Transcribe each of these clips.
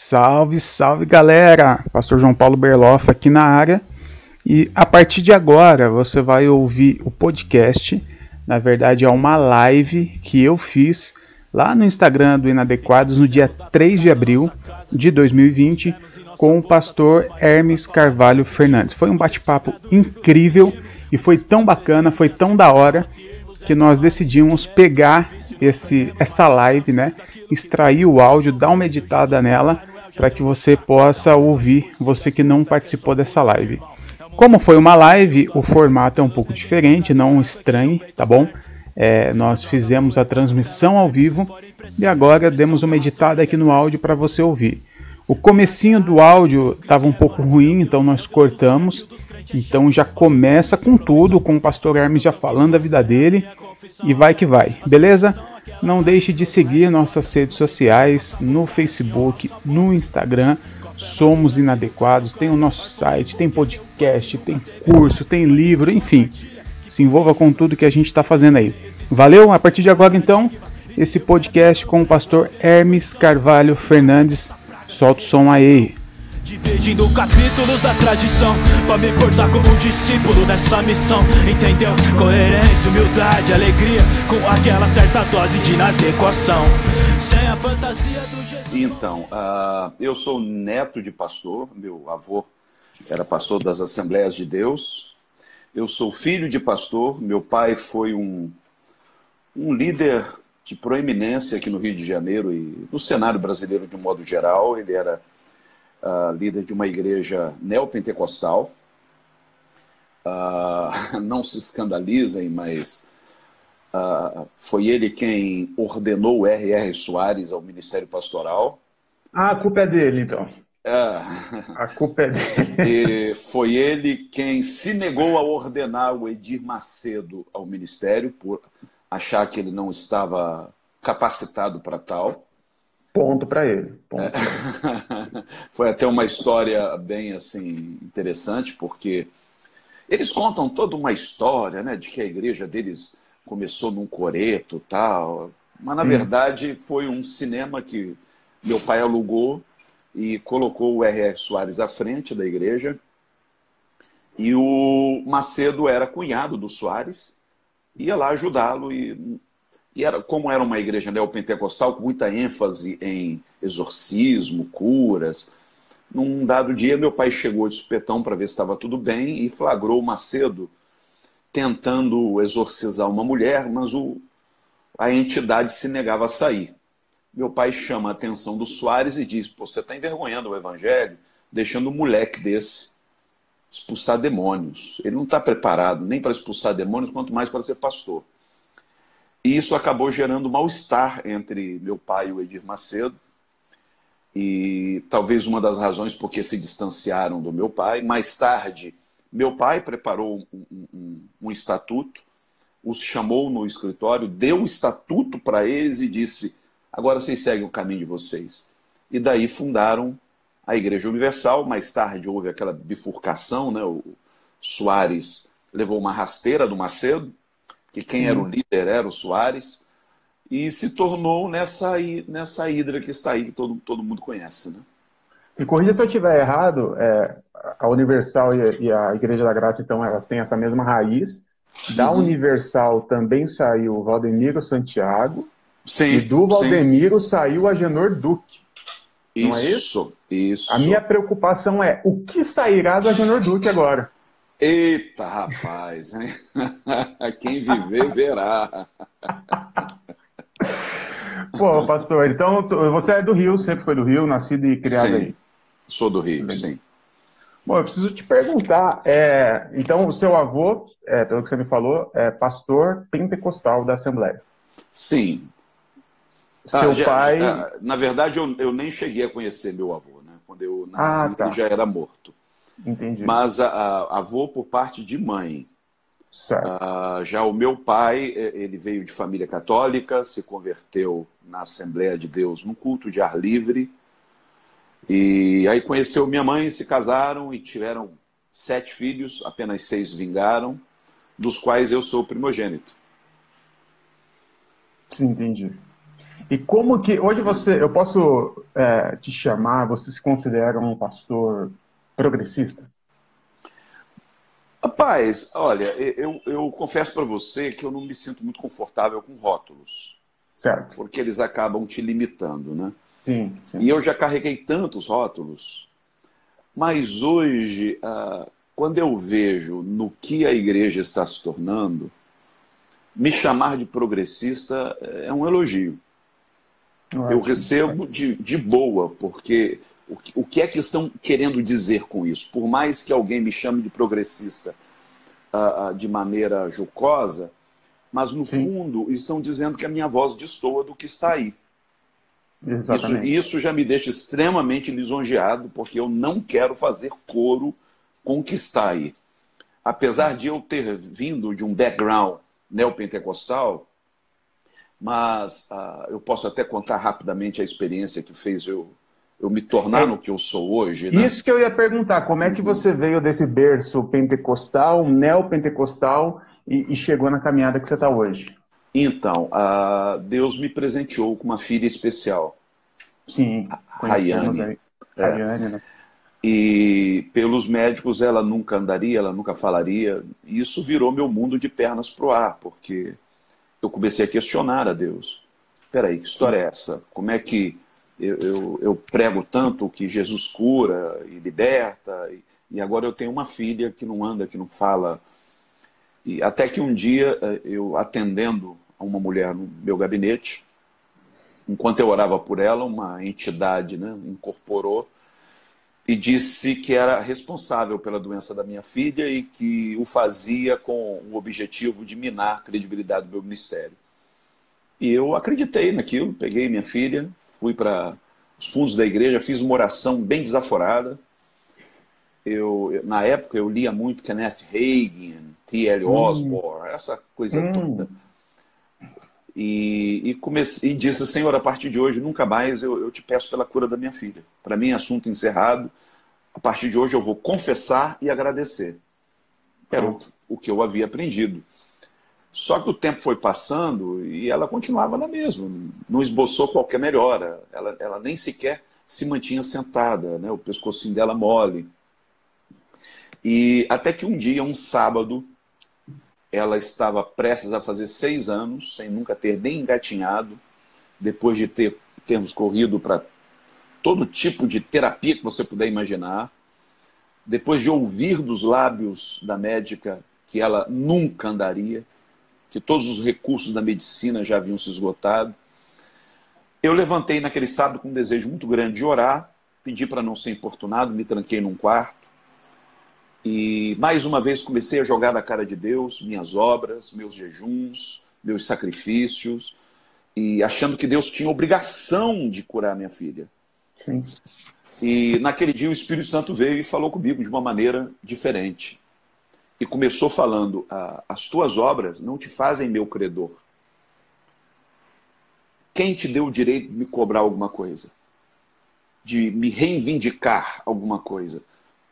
Salve, salve galera! Pastor João Paulo Berloff aqui na área. E a partir de agora você vai ouvir o podcast. Na verdade, é uma live que eu fiz lá no Instagram do Inadequados no dia 3 de abril de 2020 com o pastor Hermes Carvalho Fernandes. Foi um bate-papo incrível e foi tão bacana, foi tão da hora que nós decidimos pegar esse essa live, né, extrair o áudio, dar uma editada nela para que você possa ouvir, você que não participou dessa live. Como foi uma live, o formato é um pouco diferente, não estranhe, tá bom? É, nós fizemos a transmissão ao vivo e agora demos uma editada aqui no áudio para você ouvir. O comecinho do áudio estava um pouco ruim, então nós cortamos. Então já começa com tudo, com o pastor Hermes já falando da vida dele e vai que vai, beleza? Não deixe de seguir nossas redes sociais no Facebook, no Instagram. Somos Inadequados. Tem o nosso site, tem podcast, tem curso, tem livro, enfim. Se envolva com tudo que a gente está fazendo aí. Valeu? A partir de agora, então, esse podcast com o pastor Hermes Carvalho Fernandes. Solta o som aí. Dividindo capítulos da tradição Pra me portar como um discípulo nessa missão Entendeu? Coerência, humildade, alegria Com aquela certa dose de inadequação. Sem a fantasia do Jesus. Então, uh, eu sou neto de pastor Meu avô era pastor das Assembleias de Deus. Eu sou filho de pastor Meu pai foi um, um líder de proeminência aqui no Rio de Janeiro E no cenário brasileiro de um modo geral. Ele era uh, líder de uma igreja neopentecostal. Uh, não se escandalizem, mas uh, foi ele quem ordenou o R.R. Soares ao Ministério Pastoral. Ah, a culpa é dele, então. É. A culpa é dele. Foi ele quem se negou a ordenar o Edir Macedo ao ministério, por achar que ele não estava capacitado para tal. Ponto para ele. Ponto é. Foi até uma história bem assim interessante, porque eles contam toda uma história, né, de que a igreja deles começou num coreto, tal, mas na verdade foi um cinema que meu pai alugou e colocou o R.R. Soares à frente da igreja. E o Macedo era cunhado do Soares, ia lá ajudá-lo e e era, como era uma igreja neopentecostal, com muita ênfase em exorcismo, curas, num dado dia meu pai chegou de supetão para ver se estava tudo bem e flagrou o Macedo tentando exorcizar uma mulher, mas o, a entidade se negava a sair. Meu pai chama a atenção do Soares e diz: você está envergonhando o evangelho, deixando um moleque desse expulsar demônios. Ele não está preparado nem para expulsar demônios, quanto mais para ser pastor. E isso acabou gerando mal-estar entre meu pai e o Edir Macedo. E talvez uma das razões porque se distanciaram do meu pai. Mais tarde, meu pai preparou um, um, um estatuto, os chamou no escritório, deu o estatuto para eles e disse: agora vocês seguem o caminho de vocês. E daí fundaram a Igreja Universal. Mais tarde houve aquela bifurcação, né? o Soares levou uma rasteira do Macedo que quem era o líder era o Soares, e se tornou nessa, nessa hidra que está aí, que todo, todo mundo conhece. Né? Me corrija se eu estiver errado, é, a Universal e a, e a, Igreja da Graça, então, elas têm essa mesma raiz. Da uhum. Universal também saiu o Valdemiro Santiago, sim, e do Valdemiro sim. saiu a Genor Duque. Não é isso, é isso? Isso. A minha preocupação é o que sairá do Agenor Duque agora? Eita, rapaz, hein? Quem viver, verá. Pô, pastor, então você é do Rio, sempre foi do Rio, nascido e criado sim, aí. Sou do Rio, sim. Bom, eu preciso te perguntar, é, então o seu avô, é, pelo que você me falou, é pastor pentecostal da Assembleia. Sim. Seu ah, já, pai... Já, na verdade, eu, eu, nem cheguei a conhecer meu avô, né? Quando eu nasci, ah, tá. ele já era morto. Entendi. Mas a, a, avô por parte de mãe. Certo. Uh, já o meu pai, ele veio de família católica, se converteu na Assembleia de Deus num culto de ar livre. E aí conheceu minha mãe, se casaram e tiveram sete filhos, apenas seis vingaram, dos quais eu sou o primogênito. Sim, entendi. E como que hoje você, eu posso é, te chamar, você se considera um pastor progressista? Rapaz, olha, eu, eu confesso para você que eu não me sinto muito confortável com rótulos. Certo. Porque eles acabam te limitando, né? Sim, sim. E eu já carreguei tantos rótulos, mas hoje, ah, quando eu vejo no que a igreja está se tornando, me chamar de progressista é um elogio. Eu recebo de, de boa, porque o que, o que é que estão querendo dizer com isso? Por mais que alguém me chame de progressista uh, uh, de maneira jocosa, mas no Sim. fundo estão dizendo que a minha voz destoa do que está aí. Exatamente. Isso, isso já me deixa extremamente lisonjeado, porque eu não quero fazer coro com o que está aí. Apesar de eu ter vindo de um background neopentecostal, mas uh, eu posso até contar rapidamente a experiência que fez eu eu me tornar é. no que eu sou hoje. Né? Isso que eu ia perguntar, como é que você veio desse berço pentecostal, neopentecostal, e, e chegou na caminhada que você está hoje? Então, uh, Deus me presenteou com uma filha especial. Sim, Rayane. É. Rayane, né? E pelos médicos ela nunca andaria, ela nunca falaria. E isso virou meu mundo de pernas para o ar, porque eu comecei a questionar a Deus. Peraí, que história é essa? Como é que eu, eu, eu, prego tanto que Jesus cura e liberta, e, e, agora eu tenho uma filha que não anda, que não fala. E até que um dia, eh, eu atendendo a uma mulher no meu gabinete, enquanto eu orava por ela, uma entidade né, incorporou e disse que era responsável pela doença da minha filha e que o fazia com o objetivo de minar a credibilidade do meu ministério. E eu acreditei naquilo, peguei minha filha, fui para os fundos da igreja, fiz uma oração bem desaforada. Eu, na época eu lia muito Kenneth Hagin, T.L. Hum. Osborne, hum. essa coisa hum. toda. E, e, comecei, e disse, Senhor, a partir de hoje, nunca mais eu, eu te peço pela cura da minha filha. Para mim, assunto encerrado. A partir de hoje eu vou confessar e agradecer. Era o, o que eu havia aprendido. Só que o tempo foi passando e ela continuava na mesma, não esboçou qualquer melhora. Ela, ela nem sequer se mantinha sentada, né? o pescocinho dela mole. E até que um dia, um sábado, ela estava prestes a fazer seis anos, sem nunca ter nem engatinhado, depois de ter, termos corrido para todo tipo de terapia que você puder imaginar, depois de ouvir dos lábios da médica que ela nunca andaria, que todos os recursos da medicina já haviam se esgotado. Eu levantei naquele sábado com um desejo muito grande de orar, pedi para não ser importunado, me tranquei num quarto. E mais uma vez comecei a jogar na cara de Deus minhas obras, meus jejuns, meus sacrifícios, e achando que Deus tinha obrigação de curar minha filha. Sim. E naquele dia o Espírito Santo veio e falou comigo de uma maneira diferente e começou falando: ah, As tuas obras não te fazem meu credor. Quem te deu o direito de me cobrar alguma coisa? De me reivindicar alguma coisa?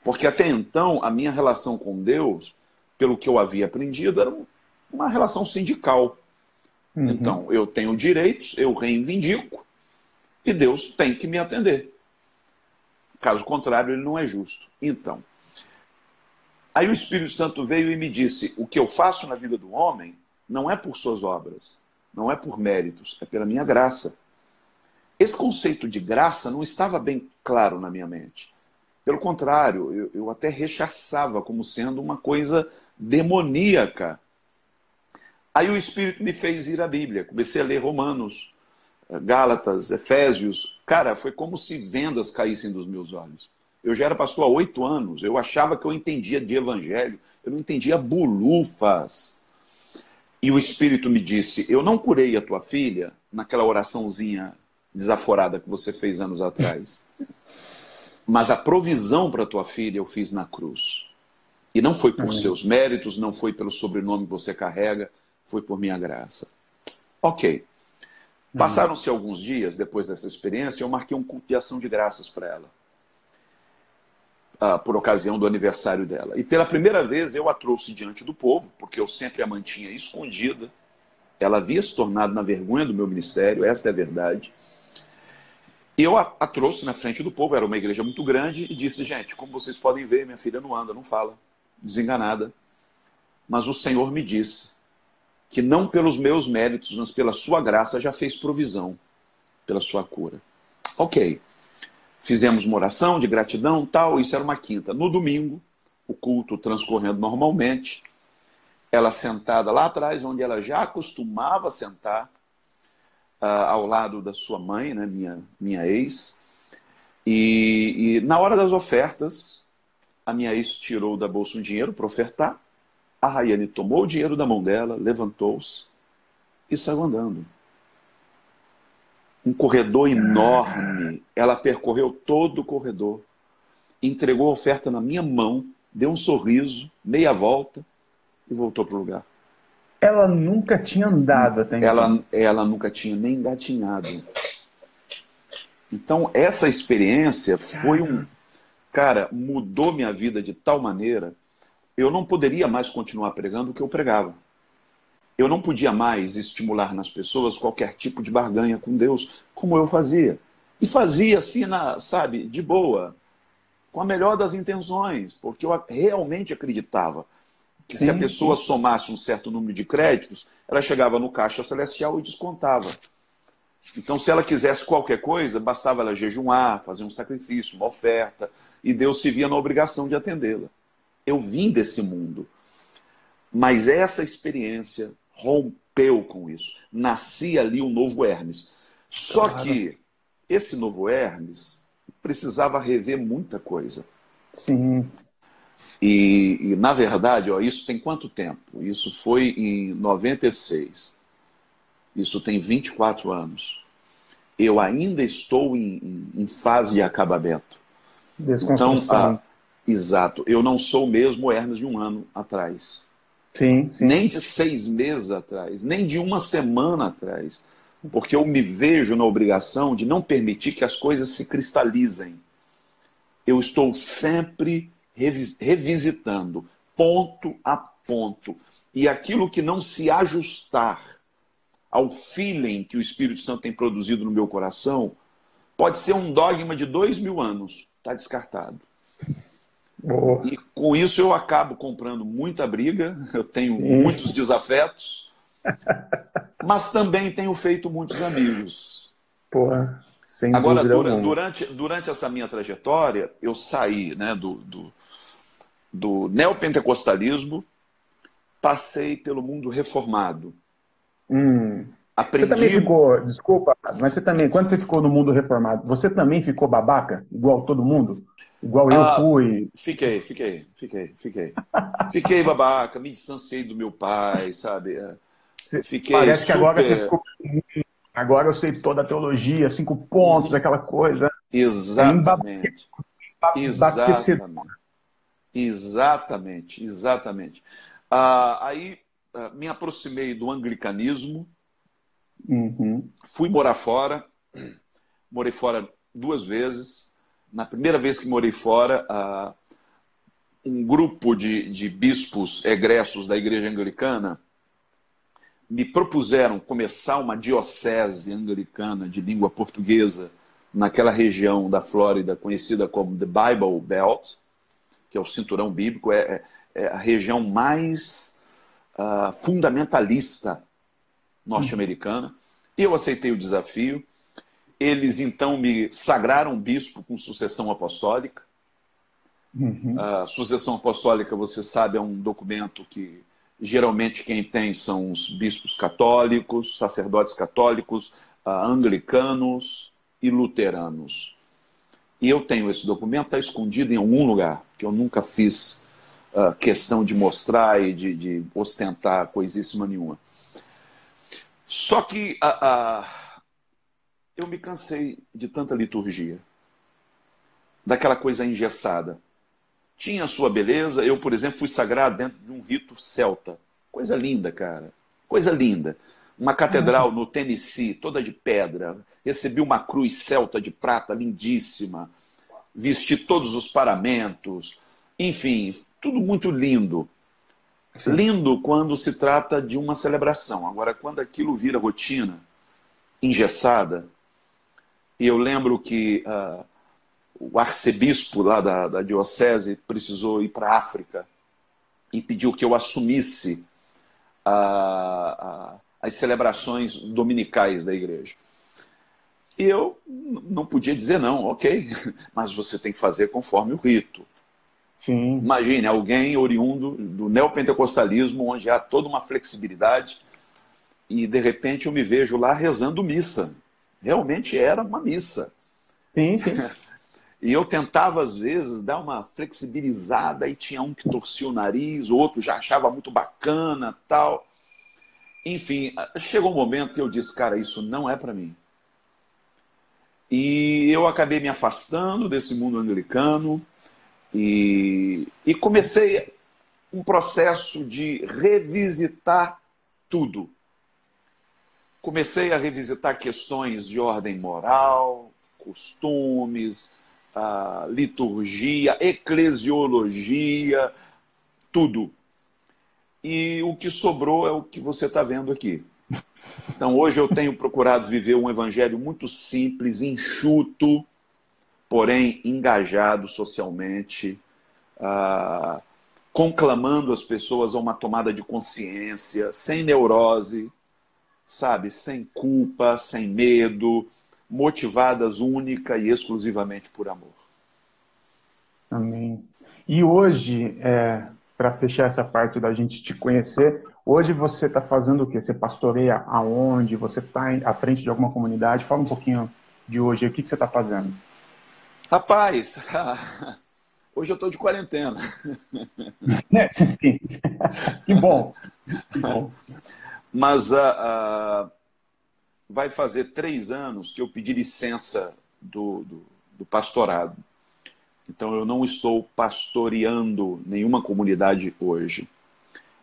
Porque até então a minha relação com Deus, pelo que eu havia aprendido, era uma relação sindical. Uhum. Então, eu tenho direitos, eu reivindico, e Deus tem que me atender. Caso contrário, ele não é justo. Então, Aí o Espírito Santo veio e me disse: o que eu faço na vida do homem não é por suas obras, não é por méritos, é pela minha graça. Esse conceito de graça não estava bem claro na minha mente. Pelo contrário, eu, eu até rechaçava como sendo uma coisa demoníaca. Aí o Espírito me fez ir à Bíblia. Comecei a ler Romanos, Gálatas, Efésios. Cara, foi como se vendas caíssem dos meus olhos. Eu já era pastor há oito anos, eu achava que eu entendia de evangelho, eu não entendia bulufas. E o Espírito me disse: Eu não curei a tua filha naquela oraçãozinha desaforada que você fez anos atrás. Mas a provisão para tua filha eu fiz na cruz. E não foi por Amém. seus méritos, não foi pelo sobrenome que você carrega, foi por minha graça. Ok. Passaram-se alguns dias depois dessa experiência, eu marquei um culto de ação de graças para ela uh, por ocasião do aniversário dela. E pela primeira vez eu a trouxe diante do povo, porque eu sempre a mantinha escondida. Ela havia se tornado na vergonha do meu ministério, essa é a verdade. E eu a, a, trouxe na frente do povo, era uma igreja muito grande, e disse: Gente, como vocês podem ver, minha filha não anda, não fala, desenganada. Mas o Senhor me disse que não pelos meus méritos, mas pela sua graça já fez provisão pela sua cura. Ok. Fizemos uma oração de gratidão, tal, isso era uma quinta. No domingo, o culto transcorrendo normalmente, ela sentada lá atrás, onde ela já costumava sentar, uh, ao lado da sua mãe, né, minha, minha ex. E, e na hora das ofertas, a minha ex tirou da bolsa um dinheiro para ofertar. A Rayane tomou o dinheiro da mão dela, levantou-se e saiu andando. Um corredor enorme. Ela percorreu todo o corredor, entregou a oferta na minha mão, deu um sorriso, meia volta e voltou para o lugar. Ela nunca tinha andado até então. Ela, ela nunca tinha nem engatinhado. Então, essa experiência foi um. Cara, mudou minha vida de tal maneira. Eu não poderia mais continuar pregando o que eu pregava. Eu não podia mais estimular nas pessoas qualquer tipo de barganha com Deus, como eu fazia. E fazia assim, na, sabe, de boa, com a melhor das intenções, porque eu realmente acreditava que se a pessoa somasse um certo número de créditos, ela chegava no caixa celestial e descontava. Então, se ela quisesse qualquer coisa, bastava ela jejuar, fazer um sacrifício, uma oferta, e Deus se via na obrigação de atendê-la. Eu vim desse mundo. Mas essa experiência rompeu com isso. Nascia ali um novo Hermes. Só claro. que esse novo Hermes precisava rever muita coisa. Sim. E, e, na verdade, ó, isso tem quanto tempo? Isso foi em 96. Isso tem 24 anos. Eu ainda estou em, em, fase de acabamento. Então, ah, exato. Eu não sou mesmo Hermes de um ano atrás. Sim, sim. Nem de seis meses atrás, nem de uma semana atrás. Porque eu me vejo na obrigação de não permitir que as coisas se cristalizem. Eu estou sempre revisitando, ponto a ponto. E aquilo que não se ajustar ao feeling que o Espírito Santo tem produzido no meu coração, pode ser um dogma de dois mil anos, está descartado. Boa. E com isso eu acabo comprando muita briga, eu tenho muitos desafetos, mas também tenho feito muitos amigos. Porra. Sem Agora, durante, durante, durante, essa minha trajetória, eu saí né, do, do, do neopentecostalismo, passei pelo mundo reformado. Hum. Aprendi... Você também ficou, desculpa, mas você também, quando você ficou no mundo reformado, você também ficou babaca, igual todo mundo? Igual eu ah, fui? Fiquei, fiquei, fiquei, fiquei. fiquei babaca, me distanciei do meu pai, sabe? É, fiquei Parece super... que agora você ficou Agora eu sei toda a teologia, cinco pontos, uhum. aquela coisa. Exatamente. Exatamente. Exatamente, exatamente. Ah, aí ah, me aproximei do anglicanismo, uhum. fui morar fora, morei fora duas vezes. Na primeira vez que morei fora, um grupo de, de bispos egressos da igreja anglicana me propuseram começar uma diocese anglicana de língua portuguesa naquela região da Flórida conhecida como The Bible Belt, que é o cinturão bíblico, é, é, é a região mais uh, fundamentalista norte-americana. Eu aceitei o desafio. Eles então me sagraram bispo com sucessão apostólica. Uhum. A sucessão apostólica, você sabe, é um documento que Geralmente quem tem são os bispos católicos, sacerdotes católicos, uh, anglicanos e luteranos. E eu tenho esse documento, está escondido em algum lugar, que eu nunca fiz uh, questão de mostrar e de, de, ostentar coisíssima nenhuma. Só que uh, eu me cansei de tanta liturgia, daquela coisa engessada tinha sua beleza. Eu, por exemplo, fui sagrado dentro de um rito celta. Coisa linda, cara. Coisa linda. Uma catedral no Tennessee, toda de pedra. Recebi uma cruz celta de prata lindíssima. Vesti todos os paramentos. Enfim, tudo muito lindo. Lindo quando se trata de uma celebração. Agora, quando aquilo vira rotina, engessada, e eu lembro que uh, o arcebispo lá da, da diocese precisou ir para a África e pediu que eu assumisse uh, uh, as celebrações dominicais da igreja. E eu não podia dizer não, ok, mas você tem que fazer conforme o rito. Sim. Imagine alguém oriundo do neopentecostalismo, onde há toda uma flexibilidade, e de repente eu me vejo lá rezando missa. Realmente era uma missa. Sim, sim. E eu tentava, às vezes, dar uma flexibilizada, e tinha um que torcia o nariz, o outro já achava muito bacana, tal. Enfim, chegou um momento que eu disse, cara, isso não é para mim. E eu acabei me afastando desse mundo anglicano e, e comecei um processo de revisitar tudo. Comecei a revisitar questões de ordem moral, costumes, liturgia, eclesiologia, tudo. E o que sobrou é o que você está vendo aqui. Então, hoje eu tenho procurado viver um evangelho muito simples, enxuto, porém engajado socialmente, ah, conclamando as pessoas a uma tomada de consciência, sem neurose, sabe, sem culpa, sem medo, motivadas única e exclusivamente por amor. Amém. E hoje, é, para fechar essa parte da gente te conhecer, hoje você está fazendo o quê? Você pastoreia aonde? Você está à frente de alguma comunidade? Fala um pouquinho de hoje, o que, que você está fazendo? Rapaz, hoje eu estou de quarentena. É. Que bom. Que bom. Mas uh, uh, vai fazer três anos que eu pedi licença do, do, do pastorado. Então eu não estou pastoreando nenhuma comunidade hoje.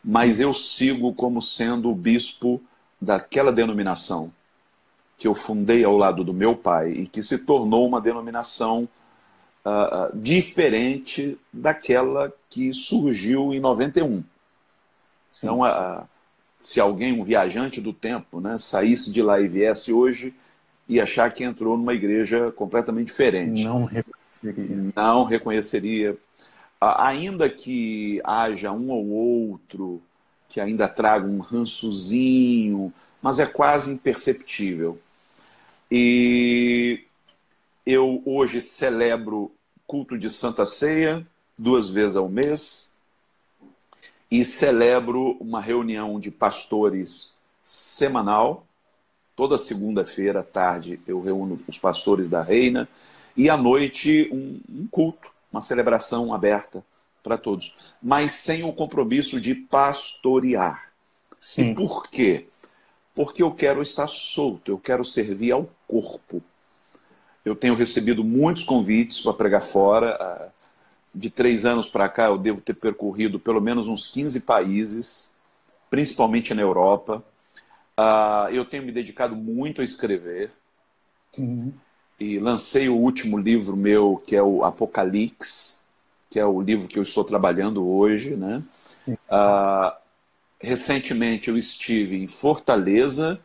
Mas eu sigo como sendo o bispo daquela denominação que eu fundei ao lado do meu pai e que se tornou uma denominação uh, diferente daquela que surgiu em 91. Sim. Então, uh, se alguém, um viajante do tempo, né, saísse de lá e viesse hoje, ia achar que entrou numa igreja completamente diferente. Não não reconheceria. Ainda que haja um ou outro que ainda traga um rançozinho, mas é quase imperceptível. E eu hoje celebro culto de Santa Ceia duas vezes ao mês e celebro uma reunião de pastores semanal. Toda segunda-feira à tarde eu reúno os pastores da Reina e à noite um, um culto, uma celebração aberta para todos, mas sem o compromisso de pastorear. Sim. E por quê? Porque eu quero estar solto, eu quero servir ao corpo. Eu tenho recebido muitos convites para pregar fora. Ah, de três anos para cá, eu devo ter percorrido pelo menos uns 15 países, principalmente na Europa. Ah, eu tenho me dedicado muito a escrever. Uhum e lancei o último livro meu, que é o Apocalipse, que é o livro que eu estou trabalhando hoje. Né? Uh, recentemente eu estive em Fortaleza,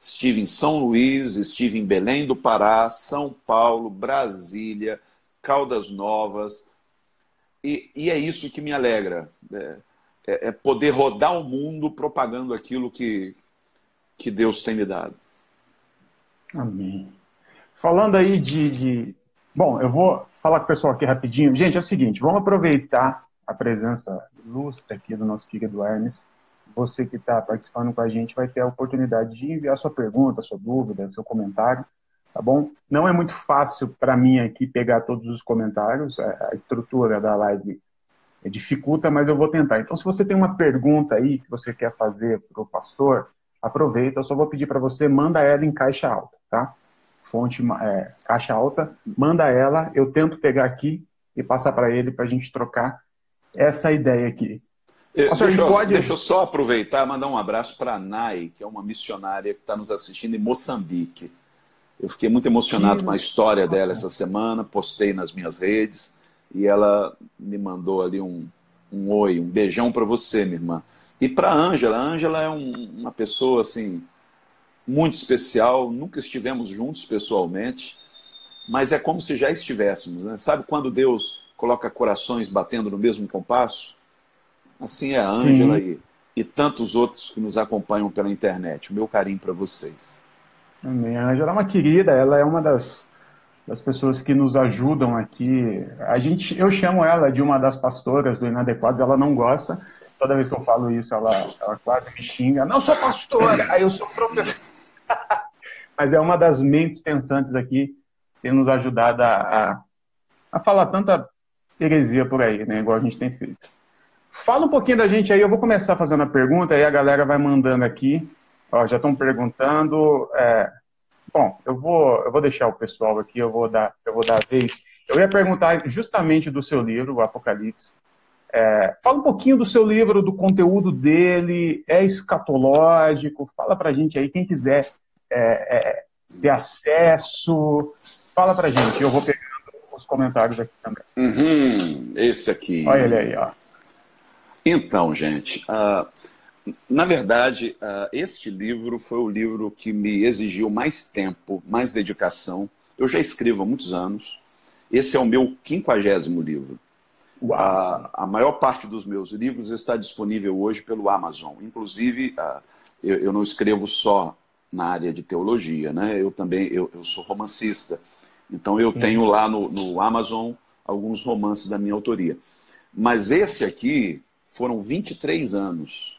estive em São Luís, estive em Belém do Pará, São Paulo, Brasília, Caldas Novas. E, e é isso que me alegra. É, é, é poder rodar o mundo propagando aquilo que, que Deus tem me dado. Amém. Falando aí de, de, Bom, eu vou falar com o pessoal aqui rapidinho. Gente, é o seguinte, vamos aproveitar a presença ilustre aqui do nosso querido Hermes. Você que está participando com a gente vai ter a oportunidade de enviar sua pergunta, sua dúvida, seu comentário, tá bom? Não é muito fácil para mim aqui pegar todos os comentários, a estrutura da live dificulta, mas eu vou tentar. Então, se você tem uma pergunta aí que você quer fazer para o pastor, aproveita. Eu só vou pedir para você, manda ela em caixa alta, tá? fonte é, caixa alta, manda ela, eu tento pegar aqui e passar para ele para a gente trocar essa ideia aqui. Nossa, deixa, pode... deixa eu só aproveitar e mandar um abraço para a Nai, que é uma missionária que está nos assistindo em Moçambique. Eu fiquei muito emocionado com a história dela essa semana, postei nas minhas redes e ela me mandou ali um, um oi, um beijão para você, minha irmã. E para a Ângela, a Ângela é um, uma pessoa assim muito especial, nunca estivemos juntos pessoalmente, mas é como se já estivéssemos. Né? Sabe quando Deus coloca corações batendo no mesmo compasso? Assim é a Ângela e, e tantos outros que nos acompanham pela internet. O meu carinho para vocês. Amém. A Ângela é uma querida, ela é uma das, das pessoas que nos ajudam aqui. A gente, eu chamo ela de uma das pastoras do Inadequados, ela não gosta. Toda vez que eu falo isso, ela, ela quase me xinga. Não sou pastora, aí eu sou professor. Mas é uma das mentes pensantes aqui tem nos ajudado a, a, a, falar tanta heresia por aí, né? Igual a gente tem feito. Fala um pouquinho da gente aí, eu vou começar fazendo a pergunta, aí a galera vai mandando aqui. Ó, já estão perguntando. É... Bom, eu vou, eu vou deixar o pessoal aqui, eu vou dar, eu vou dar a vez. Eu ia perguntar justamente do seu livro, o Apocalipse. É, fala um pouquinho do seu livro, do conteúdo dele, é escatológico? Fala pra gente aí, quem quiser é, é, ter acesso, Fala pra gente, eu vou pegando os comentários aqui também. Uhum, esse aqui. Olha ele aí, ó. Então, gente, uh, na verdade, uh, este livro foi o livro que me exigiu mais tempo, mais dedicação. Eu já escrevo há muitos anos. Esse é o meu quinquagésimo livro. Uh, a maior parte dos meus livros está disponível hoje pelo Amazon. Inclusive, eu, eu, não escrevo só na área de teologia, né? Eu também eu, eu sou romancista. Então eu Sim. tenho lá no, no Amazon alguns romances da minha autoria. Mas esse aqui foram 23 anos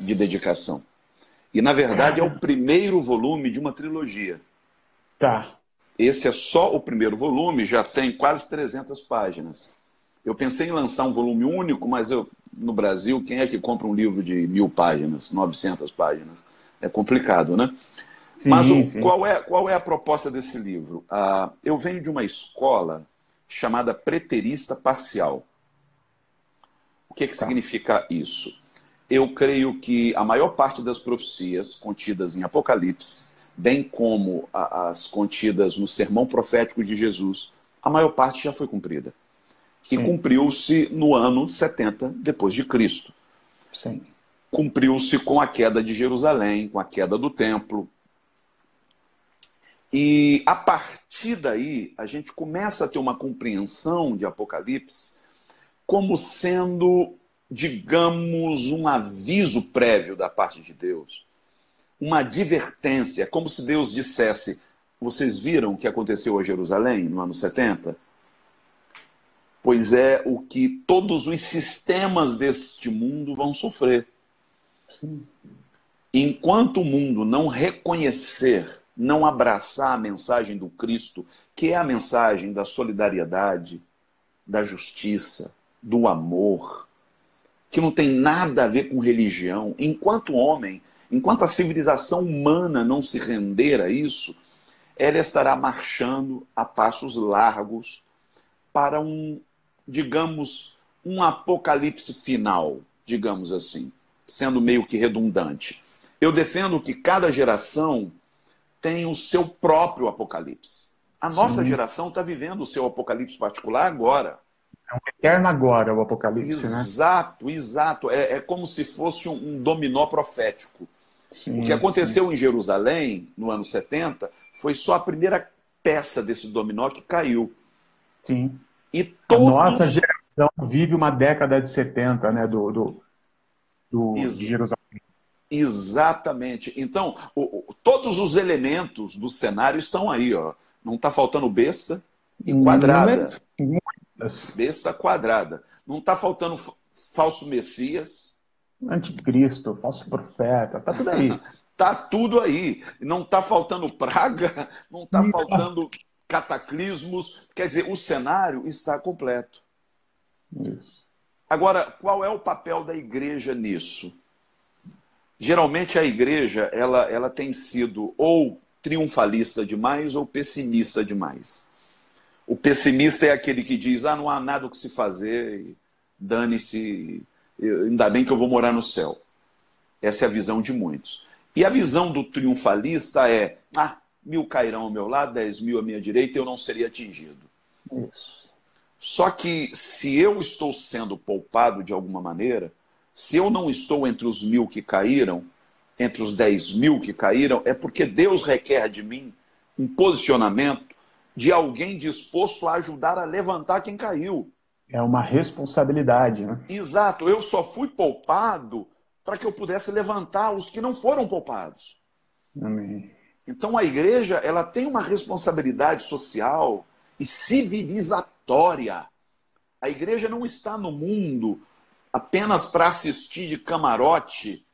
de dedicação. E na verdade é o primeiro volume de uma trilogia. Tá. Esse é só o primeiro volume, já tem quase 300 páginas. Eu pensei em lançar um volume único, mas eu, no Brasil, quem é que compra um livro de mil páginas, 900 páginas? É complicado, né? Sim, Mas o, sim. Qual, é, qual é a proposta desse livro? Uh, eu venho de uma escola chamada preterista parcial. O que, que tá. significa isso? Eu creio que a maior parte das profecias contidas em Apocalipse, bem como as contidas no sermão profético de Jesus, a maior parte já foi cumprida. E cumpriu-se no ano 70 depois de Cristo. Cumpriu-se com a queda de Jerusalém, com a queda do templo, e a partir daí, a gente começa a ter uma compreensão de Apocalipse como sendo, digamos, um aviso prévio da parte de Deus, uma advertência, como se Deus dissesse: Vocês viram o que aconteceu a Jerusalém no ano 70? Pois é o que todos os sistemas deste mundo vão sofrer. Enquanto o mundo não reconhecer não abraçar a mensagem do Cristo, que é a mensagem da solidariedade, da justiça, do amor, que não tem nada a ver com religião, enquanto homem, enquanto a civilização humana não se render a isso, ela estará marchando a passos largos para um, digamos, um apocalipse final, digamos assim, sendo meio que redundante. Eu defendo que cada geração tem o seu próprio apocalipse. A nossa Sim. geração está vivendo o seu apocalipse particular agora. É um eterno agora o apocalipse, exato, né? Exato, exato. É, é, como se fosse um, dominó profético. Sim, o que aconteceu sim. em Jerusalém, no ano 70, foi só a primeira peça desse dominó que caiu. Sim. E todos... A nossa geração vive uma década de 70, né, do, do, do de Jerusalém. Exatamente. Então, o, o, todos os elementos do cenário estão aí, ó. Não está faltando besta e quadrada. Muitas. Besta quadrada. Não está faltando falso messias. Anticristo, falso profeta, tá tudo aí. tá tudo aí. Não está faltando praga, não está faltando cataclismos. Quer dizer, o cenário está completo. Isso. Agora, qual é o papel da igreja nisso? Geralmente a igreja ela, ela tem sido ou triunfalista demais ou pessimista demais. O pessimista é aquele que diz: ah, não há nada o que se fazer, dane-se, ainda bem que eu vou morar no céu. Essa é a visão de muitos. E a visão do triunfalista é: ah, mil cairão ao meu lado, dez mil à minha direita, eu não seria atingido. Isso. Só que se eu estou sendo poupado de alguma maneira, se eu não estou entre os mil que caíram, entre os dez mil que caíram, é porque Deus requer de mim um posicionamento de alguém disposto a ajudar a levantar quem caiu. É uma responsabilidade, né? Exato. Eu só fui poupado para que eu pudesse levantar os que não foram poupados. Amém. Então a igreja ela tem uma responsabilidade social e civilizatória. A igreja não está no mundo apenas para assistir de camarote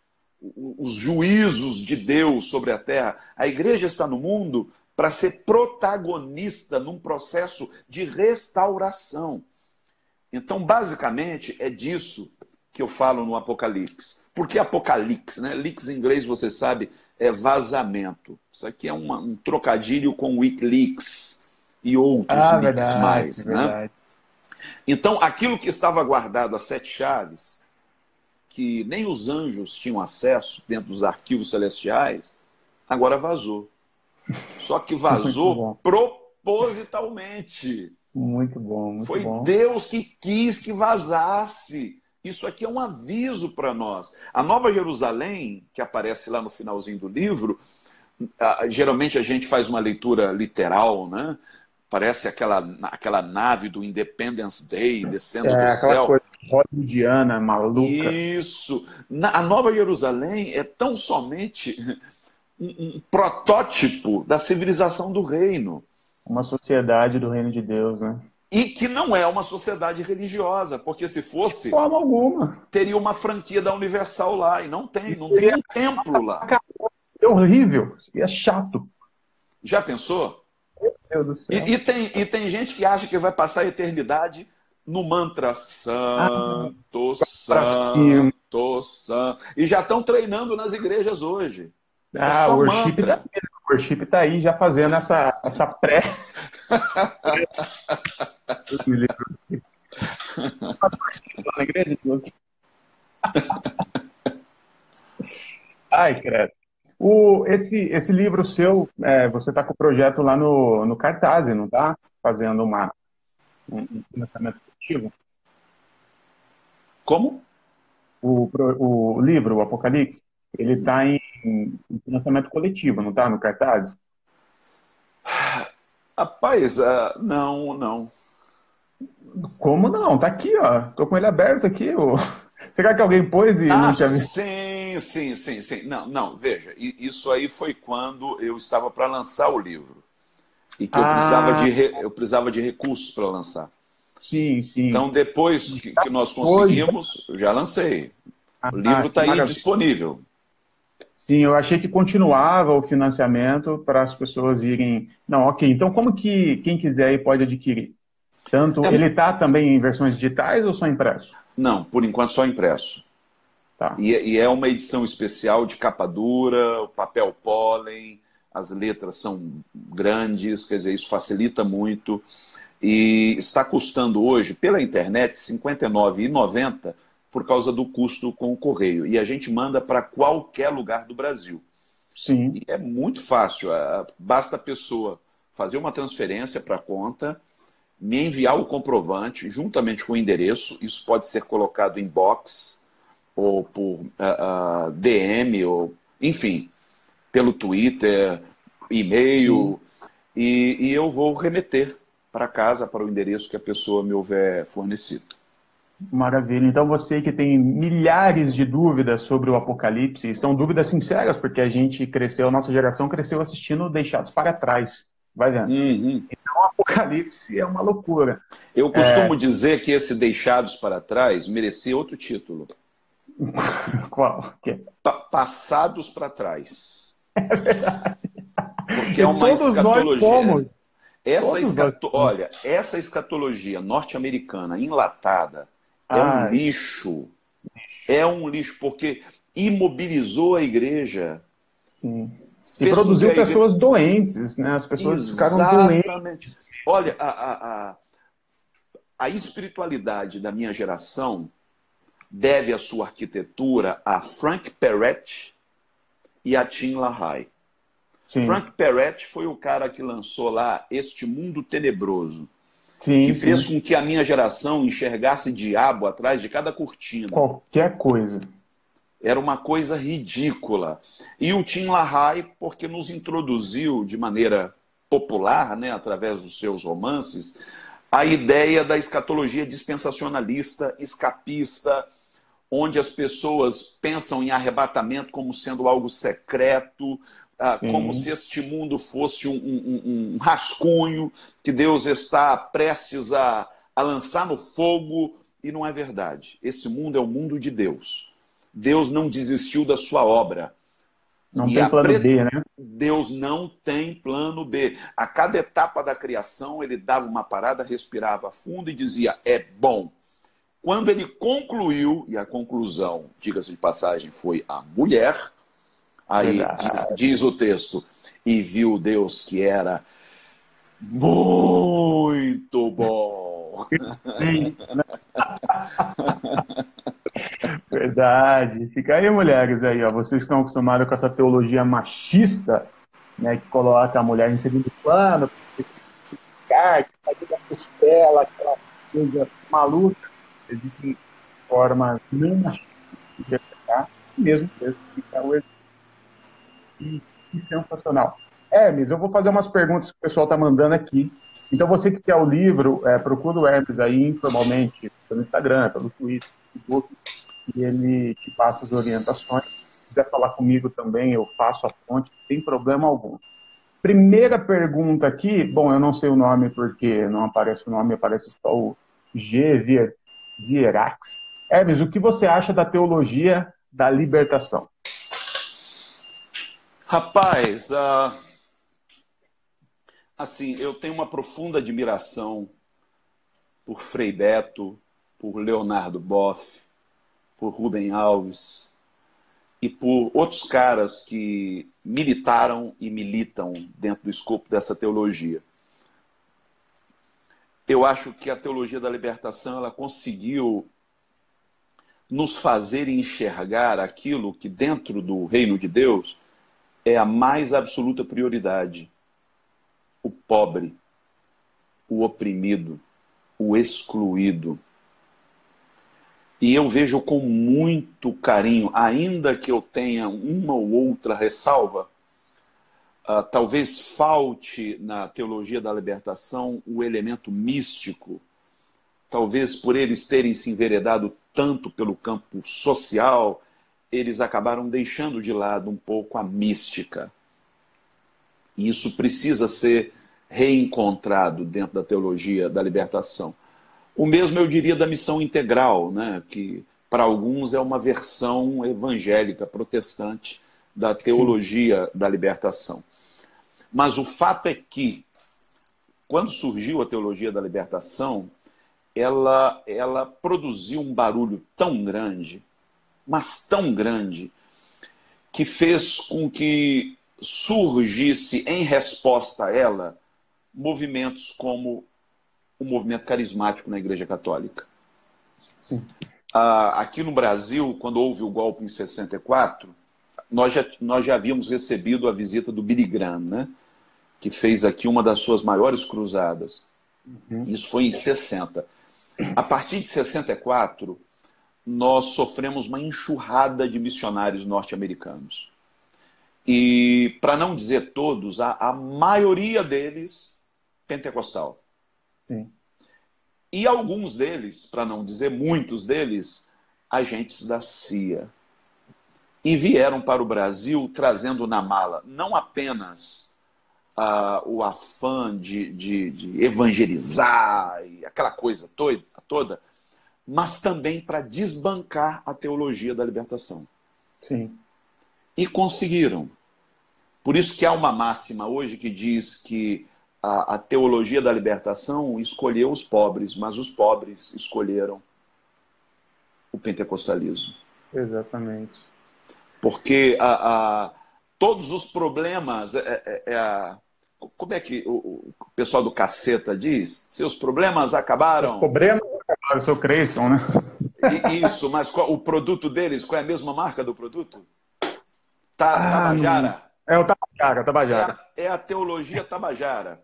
os juízos de Deus sobre a terra. A igreja está no mundo para ser protagonista num processo de restauração. Então, basicamente, é disso que eu falo no Apocalipse. Por que Apocalipse? Né? Lix em inglês, você sabe, é vazamento. Isso aqui é uma, um trocadilho com Wikileaks e outros ah, leaks verdade, mais. Verdade. Né? Então, aquilo que estava guardado a sete chaves, que nem os anjos tinham acesso dentro dos arquivos celestiais, agora vazou. Só que vazou propositalmente. Muito bom, muito Foi bom. Deus que quis que vazasse. Isso aqui é um aviso para nós. A Nova Jerusalém, que aparece lá no finalzinho do livro, geralmente a gente faz uma leitura literal, né? Parece aquela, aquela nave do Independence Day descendo é, do aquela céu. coisa hollywoodiana, maluca. Isso. A Nova Jerusalém é tão somente um, um protótipo da civilização do reino. Uma sociedade do reino de Deus, né? E que não é uma sociedade religiosa, porque se fosse. De forma alguma. Teria uma franquia da Universal lá, e não tem, não tem um templo lá. É horrível, seria chato. Já pensou? Meu Deus do céu. E, e, tem, e tem gente que acha que vai passar a eternidade no mantra Santo, ah, Santo, Santo. E já estão treinando nas igrejas hoje. Ah, é o worship tá, o worship tá aí já fazendo essa, essa pré. Ai, credo. O, esse, esse livro seu, é, você está com o projeto lá no, no Cartaz, não está? Fazendo uma, um financiamento coletivo? Como? O, o livro, o Apocalipse, ele está em, em, financiamento coletivo, não está? No Cartaz? Rapaz, uh, não, não. Como não? Tá aqui, ó. Tô com ele aberto aqui. Ó. Será que alguém pôs e ah, não tinha visto? Sim, sim, sim, sim. Não, não, veja, isso aí foi quando eu estava para lançar o livro. E que eu, ah. precisava, de re... eu precisava de recursos para lançar. Sim, sim. Então, depois que, que nós conseguimos, eu já lancei. O livro está aí disponível. Sim, eu achei que continuava o financiamento para as pessoas irem. Não, ok. Então, como que quem quiser aí pode adquirir? Tanto é... ele está também em versões digitais ou só impresso? Não, por enquanto só impresso. Tá. E, e, é uma edição especial de capa dura, papel pólen, as letras são grandes, quer dizer, isso facilita muito. E está custando hoje, pela internet, R$ 59,90 por causa do custo com o correio. E a gente manda para qualquer lugar do Brasil. Sim. E é muito fácil. Basta a pessoa fazer uma transferência para a conta, me enviar o comprovante juntamente com o endereço. Isso pode ser colocado em box ou por uh, uh, DM, ou enfim, pelo Twitter, e-mail. E, e eu vou remeter para casa, para o endereço que a pessoa me houver fornecido. Maravilha. Então você que tem milhares de dúvidas sobre o Apocalipse, são dúvidas sinceras, porque a gente cresceu, a nossa geração cresceu assistindo Deixados para Trás. Vai vendo. Uhum. Então o Apocalipse é uma loucura. Eu costumo é... dizer que esse Deixados para Trás merecia outro título. Qual? Pa passados para Trás. É verdade. Porque é uma escatologia. Essa escato... Olha, essa escatologia norte-americana enlatada é um lixo. É um lixo, porque imobilizou a igreja. Sim. E produziu igreja... pessoas doentes, né? As pessoas Exatamente. ficaram doentes. Olha, a, a, a, a espiritualidade da minha geração deve a sua arquitetura a Frank Perret e a Tim LaHaye. Frank Perret foi o cara que lançou lá Este Mundo Tenebroso. Sim, que fez sim. com que a minha geração enxergasse diabo atrás de cada cortina. Qualquer coisa. Era uma coisa ridícula. E o Tim LaHaye, porque nos introduziu de maneira popular, né, através dos seus romances, a ideia da escatologia dispensacionalista, escapista, onde as pessoas pensam em arrebatamento como sendo algo secreto, ah, como se este mundo fosse um, um, um, rascunho que Deus está prestes a, a lançar no fogo, e não é verdade. Esse mundo é o mundo de Deus. Deus não desistiu da sua obra. Não e tem plano pre... B, né? Deus não tem plano B. A cada etapa da criação, ele dava uma parada, respirava fundo e dizia: é bom. Quando ele concluiu, e a conclusão, diga-se de passagem, foi a mulher, aí diz, diz o texto, e viu Deus que era muito bom. Verdade. Fica aí, mulheres, aí, ó. Vocês estão acostumados com essa teologia machista, né? Que coloca a mulher em segundo plano, que fazer a costela, aquela coisa maluca. Existem formas não machistas de interpretar, mesmo texto fica o e, e sensacional. Hermes, eu vou fazer umas perguntas que o pessoal está mandando aqui. Então, você que quer o livro, é, procura o Hermes aí informalmente, pelo Instagram, pelo Twitter, Facebook, e ele te passa as orientações. Se quiser falar comigo também, eu faço a fonte, não tem problema algum. Primeira pergunta aqui, bom, eu não sei o nome porque não aparece o nome, aparece só o G. Vierax. Hermes, o que você acha da teologia da libertação? Rapaz, uh, assim, eu tenho uma profunda admiração por Frei Beto, por Leonardo Boff, por Rubem Alves e por outros caras que militaram e militam dentro do escopo dessa teologia. Eu acho que a teologia da libertação ela conseguiu nos fazer enxergar aquilo que dentro do reino de Deus é a mais absoluta prioridade: o pobre, o oprimido, o excluído, e eu vejo com muito carinho, ainda que eu tenha uma ou outra ressalva, uh, talvez falte na teologia da libertação o elemento místico, talvez por eles terem se enveredado tanto pelo campo social, eles acabaram deixando de lado um pouco a mística. E isso precisa ser reencontrado dentro da teologia da libertação. O mesmo eu diria da missão integral, né? que para alguns é uma versão evangélica, protestante, da teologia da libertação. Mas o fato é que, quando surgiu a teologia da libertação, ela, ela produziu um barulho tão grande, mas tão grande, que fez com que surgisse, em resposta a ela, movimentos como o movimento carismático na Igreja Católica. Sim. Ah, aqui no Brasil, quando houve o golpe em 64, nós já, nós já havíamos recebido a visita do Billy Graham, né? que fez aqui uma das suas maiores cruzadas. Uhum. Isso foi em 60. A partir de 64, nós sofremos uma enxurrada de missionários norte-americanos. E, para não dizer todos, a, a maioria deles pentecostal. Sim. E alguns deles, para não dizer muitos deles, agentes da CIA. E vieram para o Brasil trazendo na mala não apenas o afã de, de, de, evangelizar e aquela coisa toda, toda mas também para desbancar a teologia da libertação. Sim. E conseguiram. Por isso que há uma máxima hoje que diz que a, a teologia da libertação escolheu os pobres, mas os pobres escolheram o pentecostalismo. Exatamente. Porque a, a, todos os problemas. É, é, é a, como é que o, o, pessoal do caceta diz? Seus problemas acabaram. Os problemas acabaram, seu Creyson, né? Isso, mas qual, o produto deles, qual é a mesma marca do produto? Tá, ah, Tabajara. Não... É o Tabajara, Tabajara. É a, é a teologia Tabajara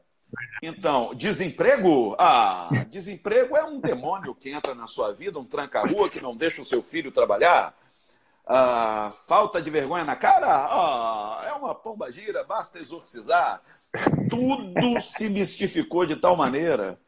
Então, desemprego? Ah, desemprego é um demônio que entra na sua vida, um tranca-rua que não deixa o seu filho trabalhar. Ah, falta de vergonha na cara? Ah, é uma pomba gira, basta exorcizar. Tudo se mistificou de tal maneira.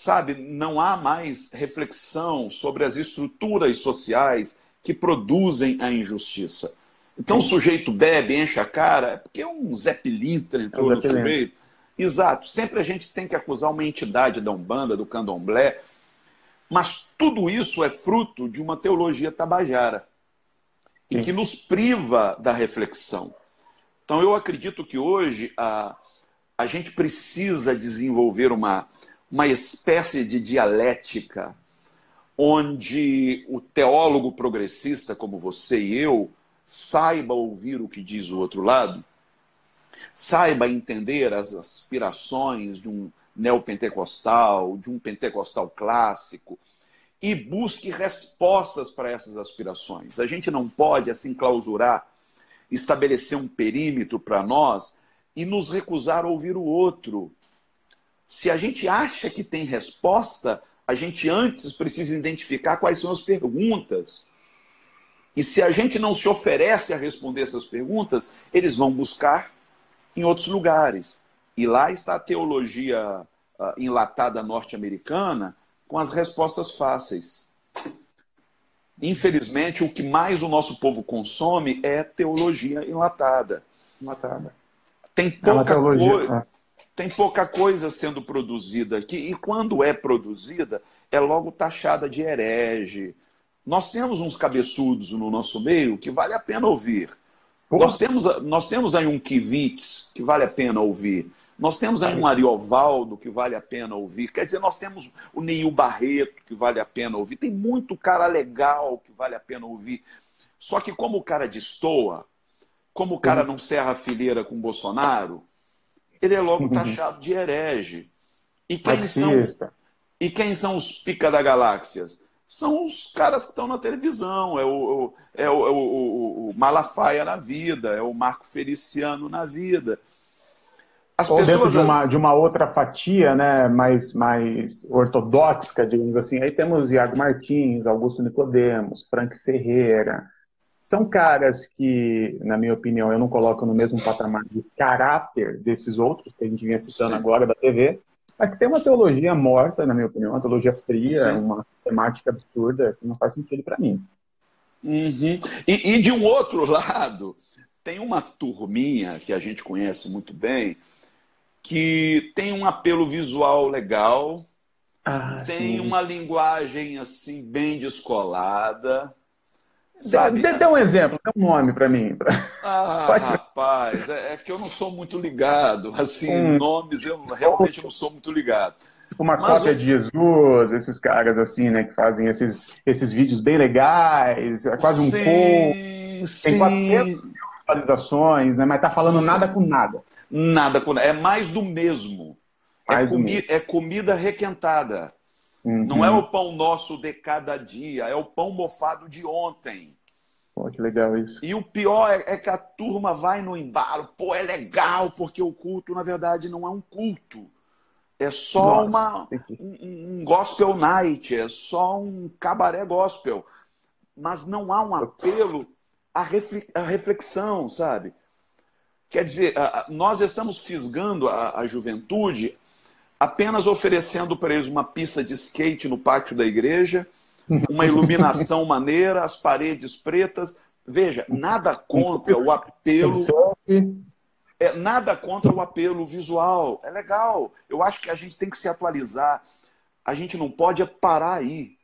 Sabe, não há mais reflexão sobre as estruturas sociais que produzem a injustiça. Então o sujeito bebe, enche a cara, é porque é um Zé Pilintra entrou é no sujeito. Exato. Sempre a gente tem que acusar uma entidade da Umbanda, do Candomblé, mas tudo isso é fruto de uma teologia tabajara e que nos priva da reflexão. Então eu acredito que hoje a, a gente precisa desenvolver uma, uma espécie de dialética onde o teólogo progressista como você e eu saiba ouvir o que diz o outro lado, saiba entender as aspirações de um neopentecostal, de um pentecostal clássico, e busque respostas para essas aspirações. A gente não pode, assim, clausurar, estabelecer um perímetro para nós e nos recusar a ouvir o outro. Se a gente acha que tem resposta, a gente antes precisa identificar quais são as perguntas. E se a gente não se oferece a responder essas perguntas, eles vão buscar em outros lugares. E lá está a teologia uh, enlatada norte-americana com as respostas fáceis. Infelizmente, o que mais o nosso povo consome é teologia enlatada. Enlatada. Tem é pouca, é co... tem pouca coisa sendo produzida aqui, e quando é produzida, é logo taxada de herege, nós temos uns cabeçudos no nosso meio que vale a pena ouvir. Nós temos, nós temos aí um Kivitz que vale a pena ouvir. Nós temos aí um Ariovaldo que vale a pena ouvir. Quer dizer, nós temos o Neil Barreto que vale a pena ouvir. Tem muito cara legal que vale a pena ouvir. Só que como o cara destoa, como o cara não serra a fileira com o Bolsonaro, ele é logo uhum. taxado de herege. E quem, são, e quem são os pica da galáxias? são os caras que estão na televisão. É o, é o, é o, o, Malafaia na vida, é o Marco Feliciano na vida. As Ou dentro de uma, de uma outra fatia, né, mais, mais ortodoxa, digamos assim, aí temos Iago Martins, Augusto Nicodemos, Frank Ferreira. São caras que, na minha opinião, eu não coloco no mesmo patamar de caráter desses outros que a gente vinha citando Sim. agora da TV, mas que tem uma teologia morta, na minha opinião, uma teologia fria, Sim. uma temática absurda que não faz sentido para mim. Uhum. E, e, de um outro lado, tem uma turminha que a gente conhece muito bem, que tem um apelo visual legal, ah, tem sim. uma linguagem assim bem descolada, Sabe? Dê, dê, um exemplo, dê um nome para mim. Pra... Ah, Pode... rapaz, é, é, que eu não sou muito ligado. Assim, hum. nomes eu realmente não sou muito ligado. Tipo uma Mas cópia eu... de Jesus, esses caras assim, né, que fazem esses, esses vídeos bem legais, é quase um sim. Tem 400 visualizações, né, mas tá falando sim. nada com nada. Nada com É mais do mesmo. É mais é, comi... mesmo. é comida requentada. Uhum. Não é o pão nosso de cada dia, é o pão mofado de ontem. Pô, que legal isso. E o pior é, é, que a turma vai no embalo. Pô, é legal, porque o culto, na verdade, não é um culto. É só Nossa, uma, um, um gospel night, é só um cabaré gospel. Mas não há um apelo à reflexão, sabe? Quer dizer, nós estamos fisgando a, a juventude apenas oferecendo para eles uma pista de skate no pátio da igreja, uma iluminação maneira, as paredes pretas. Veja, nada contra o apelo. É, nada contra o apelo visual. É legal. Eu acho que a gente tem que se atualizar. A gente não pode parar aí.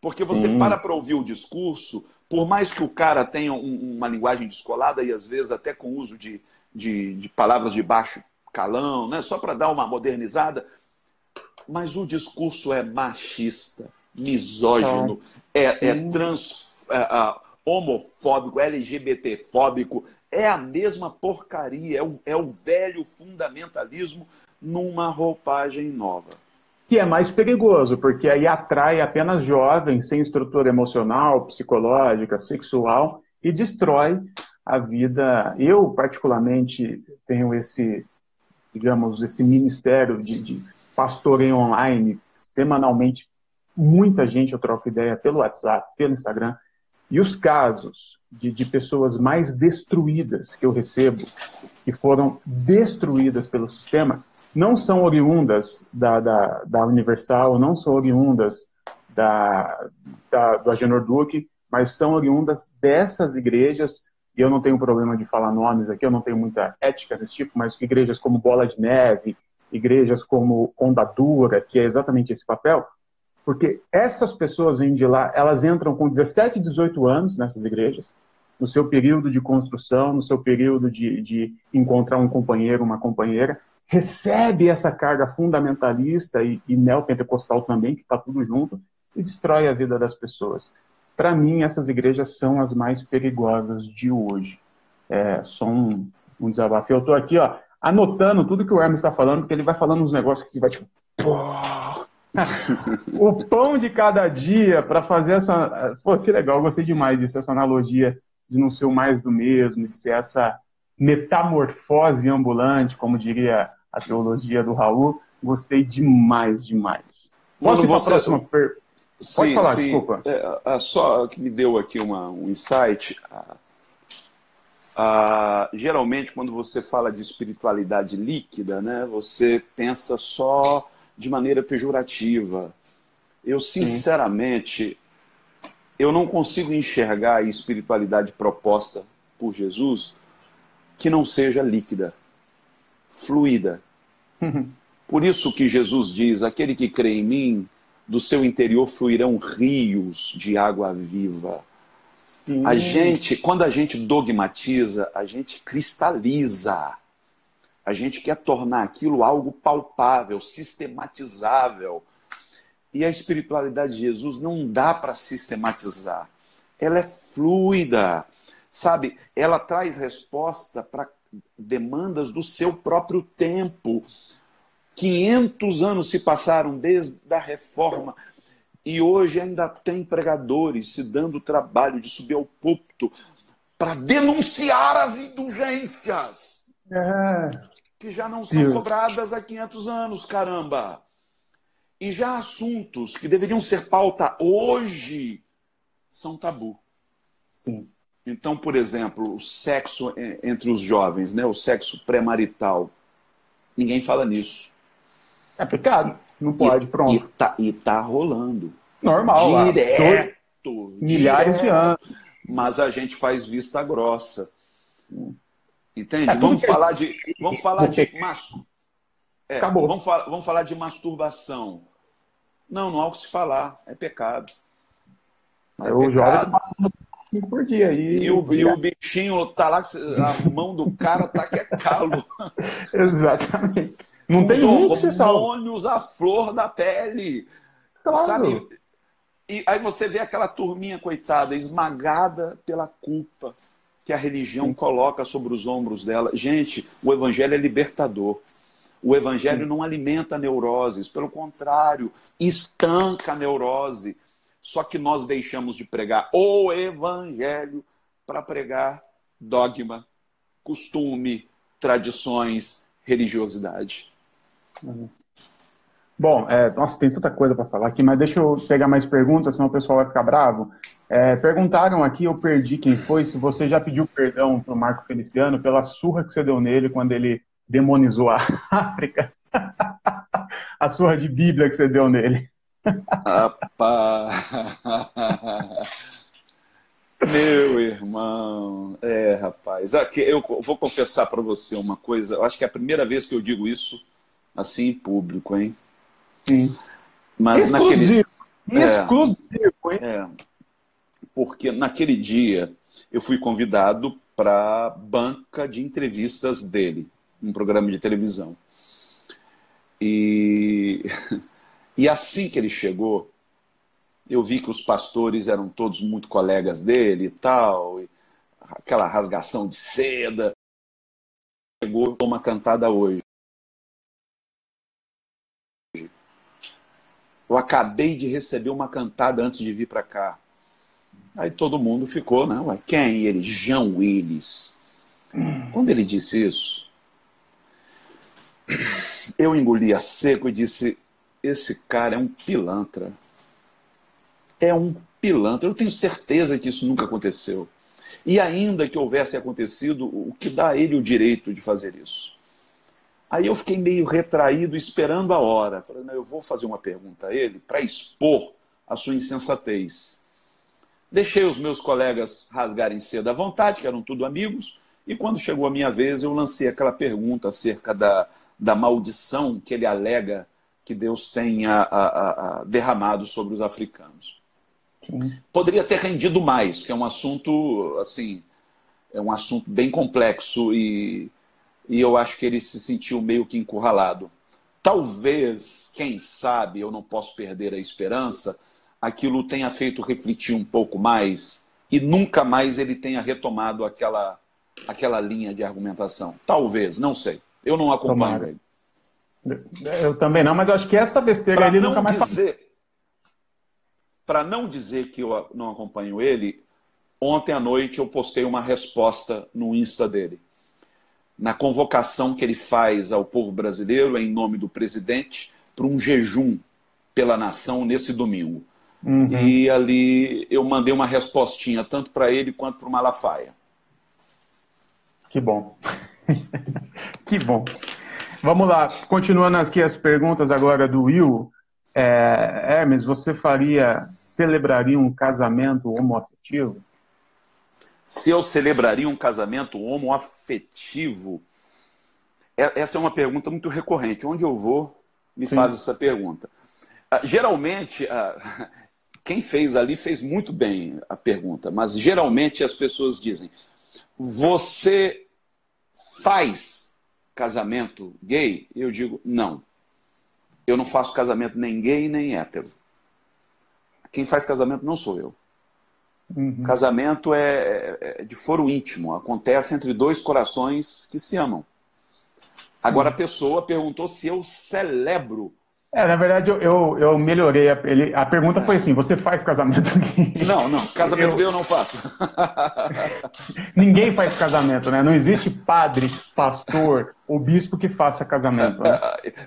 Porque você hum. para para ouvir o discurso, por mais que o cara tenha um, uma linguagem descolada e às vezes até com uso de, de, de palavras de baixo calão, né? só para dar uma modernizada. Mas o discurso é machista, misógino, é, é trans, é, é, homofóbico, LGBTfóbico. É a mesma porcaria, é o, é o velho fundamentalismo numa roupagem nova que é mais perigoso, porque aí atrai apenas jovens sem estrutura emocional, psicológica, sexual e destrói a vida. Eu, particularmente, tenho esse digamos, esse ministério de, de pastoreio online, semanalmente, muita gente eu troco ideia pelo WhatsApp, pelo Instagram, e os casos de, de pessoas mais destruídas que eu recebo, que foram destruídas pelo sistema, não são oriundas da, da, da Universal, não são oriundas da, da, do Agenor Duque, mas são oriundas dessas igrejas, e eu não tenho problema de falar nomes aqui, eu não tenho muita ética desse tipo, mas igrejas como Bola de Neve, igrejas como Onda Dura, que é exatamente esse papel, porque essas pessoas vêm de lá, elas entram com 17, 18 anos nessas igrejas, no seu período de construção, no seu período de, de encontrar um companheiro, uma companheira, recebe essa carga fundamentalista e, e neopentecostal também, que está tudo junto, e destrói a vida das pessoas. Para mim, essas igrejas são as mais perigosas de hoje. É só um, um desabafo. Eu estou aqui, ó, anotando tudo que o Hermes está falando, porque ele vai falando uns negócios que vai tipo. o pão de cada dia para fazer essa. Pô, que legal, gostei demais disso, essa analogia de não ser o mais do mesmo, de ser essa metamorfose ambulante, como diria a teologia do Raul. Gostei demais, demais. Posso Mano, ir para a próxima pergunta? Pode falar, sim. desculpa. É, só que me deu aqui uma, um insight. geralmente, quando você fala de espiritualidade líquida, né, você pensa só de maneira pejorativa. Eu, sinceramente, sim. eu não consigo enxergar a espiritualidade proposta por Jesus que não seja líquida, fluida. Por isso que Jesus diz: aquele que crê em mim, do seu interior fluirão rios de água viva. Sim. A gente, quando a gente dogmatiza, a gente cristaliza. A gente quer tornar aquilo algo palpável, sistematizável. E a espiritualidade de Jesus não dá para sistematizar. Ela é fluida. Sabe? Ela traz resposta para demandas do seu próprio tempo. 500 anos se passaram desde a reforma e hoje ainda tem pregadores se dando o trabalho de subir ao púlpito para denunciar as indulgências é. que já não são Deus. cobradas há 500 anos, caramba. E já assuntos que deveriam ser pauta hoje são tabu. Sim. Então, por exemplo, o sexo entre os jovens, né, o sexo pré-marital. Ninguém fala nisso. É pecado. Não pode, e, pronto. E tá, e tá rolando. Normal. Direto. Milhares direto, de anos. Mas a gente faz vista grossa. Entende? É, vamos, falar de, vamos falar de. Mas, é, Acabou. Vamos, falar, vamos falar de masturbação. Não, não há o que se falar. É pecado. É o jovem cinco por dia. E, e, o, e o bichinho tá lá, a mão do cara tá que é calo. Exatamente. Não tem um que se salva. hormônios à flor da pele. Claro. Sabe? E aí você vê aquela turminha coitada, esmagada pela culpa que a religião Sim. coloca sobre os ombros dela. Gente, o evangelho é libertador. O evangelho Sim. não alimenta neuroses, pelo contrário, estanca a neurose. Só que nós deixamos de pregar o evangelho para pregar dogma, costume, tradições, religiosidade. Bom, é, nossa, tem tanta coisa para falar aqui, mas deixa eu pegar mais perguntas, senão o pessoal vai ficar bravo. É, perguntaram aqui, eu perdi quem foi, se você já pediu perdão para o Marco Feliciano pela surra que você deu nele quando ele demonizou a África. a surra de Bíblia que você deu nele. Meu irmão, é, rapaz. Aqui, eu vou confessar para você uma coisa. Eu acho que é a primeira vez que eu digo isso assim em público, hein? Sim. Mas Exclusivo. naquele é, Exclusivo, hein? É, porque naquele dia eu fui convidado para a banca de entrevistas dele, um programa de televisão. E, e assim que ele chegou, eu vi que os pastores eram todos muito colegas dele e tal, e aquela rasgação de seda. Chegou uma cantada hoje. Eu acabei de receber uma cantada antes de vir para cá. Aí todo mundo ficou, né? Ué, quem? Ele, Jean Willis. Quando ele disse isso, eu engoli a seco e disse: esse cara é um pilantra. É um pilantra. Eu tenho certeza que isso nunca aconteceu. E ainda que houvesse acontecido, o que dá a ele o direito de fazer isso? Aí eu fiquei meio retraído, esperando a hora. Falei, não, eu vou fazer uma pergunta a ele para expor a sua insensatez. Deixei os meus colegas rasgarem cedo à vontade, que eram tudo amigos, e quando chegou a minha vez, eu lancei aquela pergunta acerca da, da maldição que ele alega que Deus tenha a, a, derramado sobre os africanos. Sim. Poderia ter rendido mais, que é um assunto assim, é um assunto bem complexo e, e eu acho que ele se sentiu meio que encurralado. Talvez, quem sabe, eu não posso perder a esperança, aquilo tenha feito refletir um pouco mais e nunca mais ele tenha retomado aquela, aquela linha de argumentação. Talvez, não sei. Eu não acompanho Tomara. ele. Eu também não, mas eu acho que essa besteira pra ele nunca mais dizer, Para não dizer que eu não acompanho ele, ontem à noite eu postei uma resposta no Insta dele. Na convocação que ele faz ao povo brasileiro, em nome do presidente, para um jejum pela nação nesse domingo. Uhum. E ali eu mandei uma respostinha, tanto para ele quanto para o Malafaia. Que bom. que bom. Vamos lá, continuando aqui as perguntas agora do Will. É, Hermes, você faria, celebraria um casamento homoafetivo? Se eu celebraria um casamento homoafetivo? É, essa é uma pergunta muito recorrente. Onde eu vou, me Sim. faz essa pergunta. Ah, geralmente, ah, quem fez ali fez muito bem a pergunta, mas geralmente as pessoas dizem: você faz casamento gay? Eu digo, não. Eu não faço casamento nem gay nem hétero. Quem faz casamento não sou eu. Uhum. Casamento é, é, é, de foro íntimo, acontece entre dois corações que se amam. Agora uhum. a pessoa perguntou se eu celebro é, na verdade, eu, eu, eu melhorei. A, ele, a pergunta foi assim: você faz casamento? Não, não, casamento eu, eu não faço. Ninguém faz casamento, né? Não existe padre, pastor ou bispo que faça casamento. Né?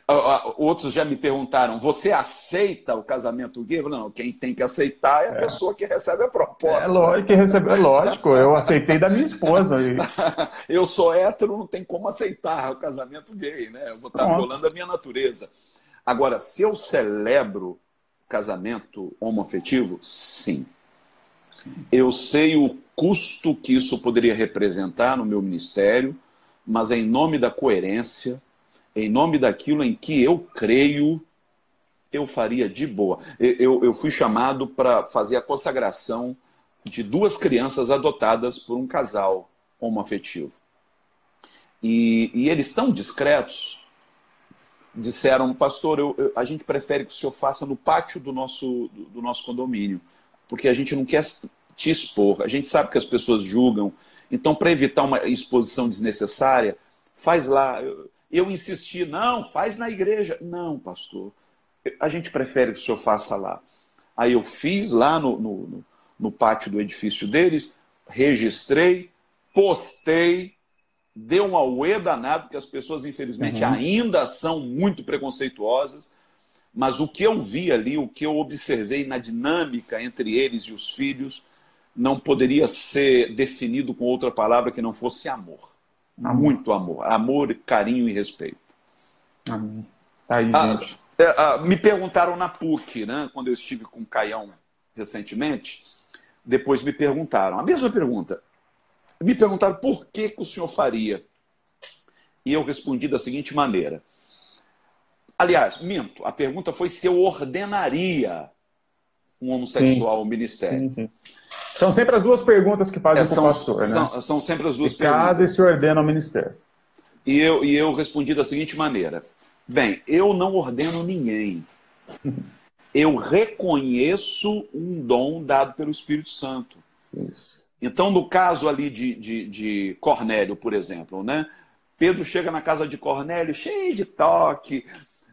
Outros já me perguntaram: você aceita o casamento gay? Não, quem tem que aceitar é a é. pessoa que recebe a proposta. É lógico, que recebe, é lógico, eu aceitei da minha esposa. eu sou hétero, não tem como aceitar o casamento gay, né? Eu vou estar Pronto. violando a minha natureza. Agora, se eu celebro casamento homoafetivo, sim. Eu sei o custo que isso poderia representar no meu ministério, mas em nome da coerência, em nome daquilo em que eu creio, eu faria de boa. Eu, eu fui chamado para fazer a consagração de duas crianças adotadas por um casal homoafetivo. E, e eles tão discretos disseram, pastor, eu, eu, a gente prefere que o senhor faça no pátio do nosso, do, do, nosso condomínio, porque a gente não quer te expor, a gente sabe que as pessoas julgam, então para evitar uma exposição desnecessária, faz lá. Eu, eu insisti, não, faz na igreja. Não, pastor, a gente prefere que o senhor faça lá. Aí eu fiz lá no, no, no pátio do edifício deles, registrei, postei, deu um auê danado, porque as pessoas, infelizmente, uhum. ainda são muito preconceituosas. Mas o que eu vi ali, o que eu observei na dinâmica entre eles e os filhos, não poderia ser definido com outra palavra que não fosse amor. amor. Muito amor. Amor, carinho e respeito. Amém. Tá aí, ah, gente. É, ah, me perguntaram na PUC, né, quando eu estive com o Caião recentemente, depois me perguntaram, a mesma pergunta, me perguntaram por que, que o senhor faria. E eu respondi da seguinte maneira. Aliás, minto, a pergunta foi se eu ordenaria um homossexual ao ministério. Sim, sim. São sempre as duas perguntas que fazem é, são, o pastor, são, né? São sempre as duas se perguntas. Casa e se ordena ao ministério. E eu, e eu respondi da seguinte maneira: Bem, eu não ordeno ninguém. Eu reconheço um dom dado pelo Espírito Santo. Isso. Então, no caso ali de, de, de Cornélio, por exemplo, né? Pedro chega na casa de Cornélio cheio de toque,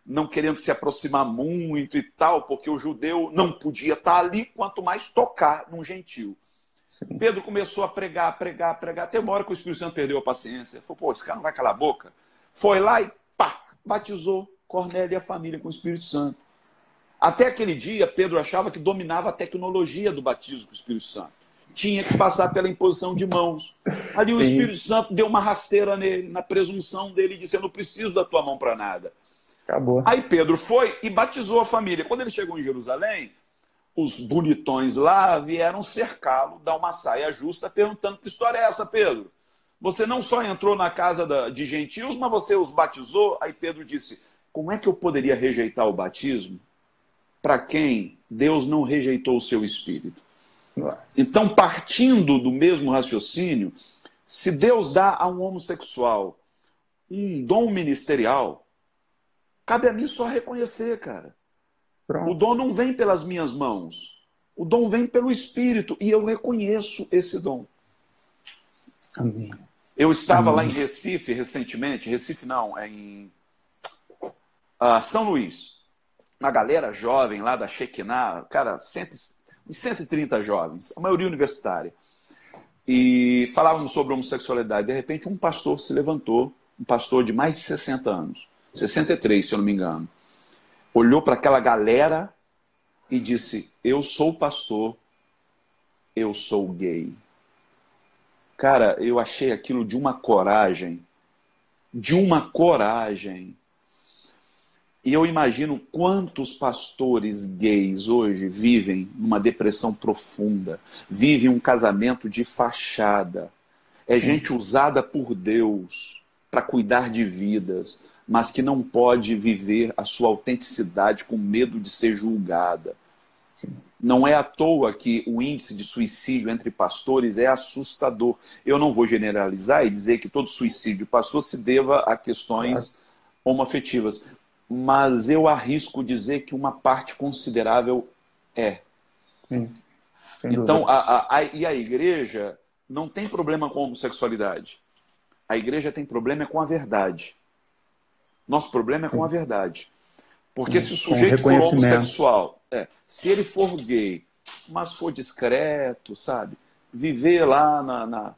não querendo se aproximar muito e tal, porque o judeu não podia estar ali, quanto mais tocar num gentil. Pedro começou a pregar, pregar, pregar, até uma hora que o Espírito Santo perdeu a paciência. Falou, pô, esse cara não vai calar a boca. Foi lá e pá, batizou Cornélio e a família com o Espírito Santo. Até aquele dia, Pedro achava que dominava a tecnologia do batismo com o Espírito Santo. Tinha que passar pela imposição de mãos. Ali o Espírito Santo deu uma rasteira nele, na presunção dele, disse: Eu não preciso da tua mão para nada. Acabou. Aí Pedro foi e batizou a família. Quando ele chegou em Jerusalém, os bonitões lá vieram cercá-lo, dar uma saia justa, perguntando: Que história é essa, Pedro? Você não só entrou na casa de gentios, mas você os batizou? Aí Pedro disse: Como é que eu poderia rejeitar o batismo para quem Deus não rejeitou o seu espírito? Então, partindo do mesmo raciocínio, se Deus dá a um homossexual um dom ministerial, cabe a mim só reconhecer, cara. Pronto. O dom não vem pelas minhas mãos. O dom vem pelo Espírito e eu reconheço esse dom. Amém. Eu estava Amém. lá em Recife recentemente, Recife não, é em uh, São Luís uma galera jovem lá da Shekinah, cara, cento, uns 130 jovens, a maioria universitária. E falávamos sobre homossexualidade. De repente, um pastor se levantou, um pastor de mais de 60 anos, 63, se eu não me engano, olhou para aquela galera e disse: Eu sou pastor, eu sou gay. Cara, eu achei aquilo de uma coragem, de uma coragem e eu imagino quantos pastores gays hoje vivem numa depressão profunda, vivem um casamento de fachada. É gente usada por Deus para cuidar de vidas, mas que não pode viver a sua autenticidade com medo de ser julgada. Não é à toa que o índice de suicídio entre pastores é assustador. Eu não vou generalizar e dizer que todo suicídio de pastor se deva a questões homoafetivas mas eu arrisco dizer que uma parte considerável é. Sim, então, a, a, a, e a igreja não tem problema com a homossexualidade. A igreja tem problema com a verdade. Nosso problema é com a verdade. Porque se o sujeito for homossexual, é, se ele for gay, mas for discreto, sabe? Viver lá na, na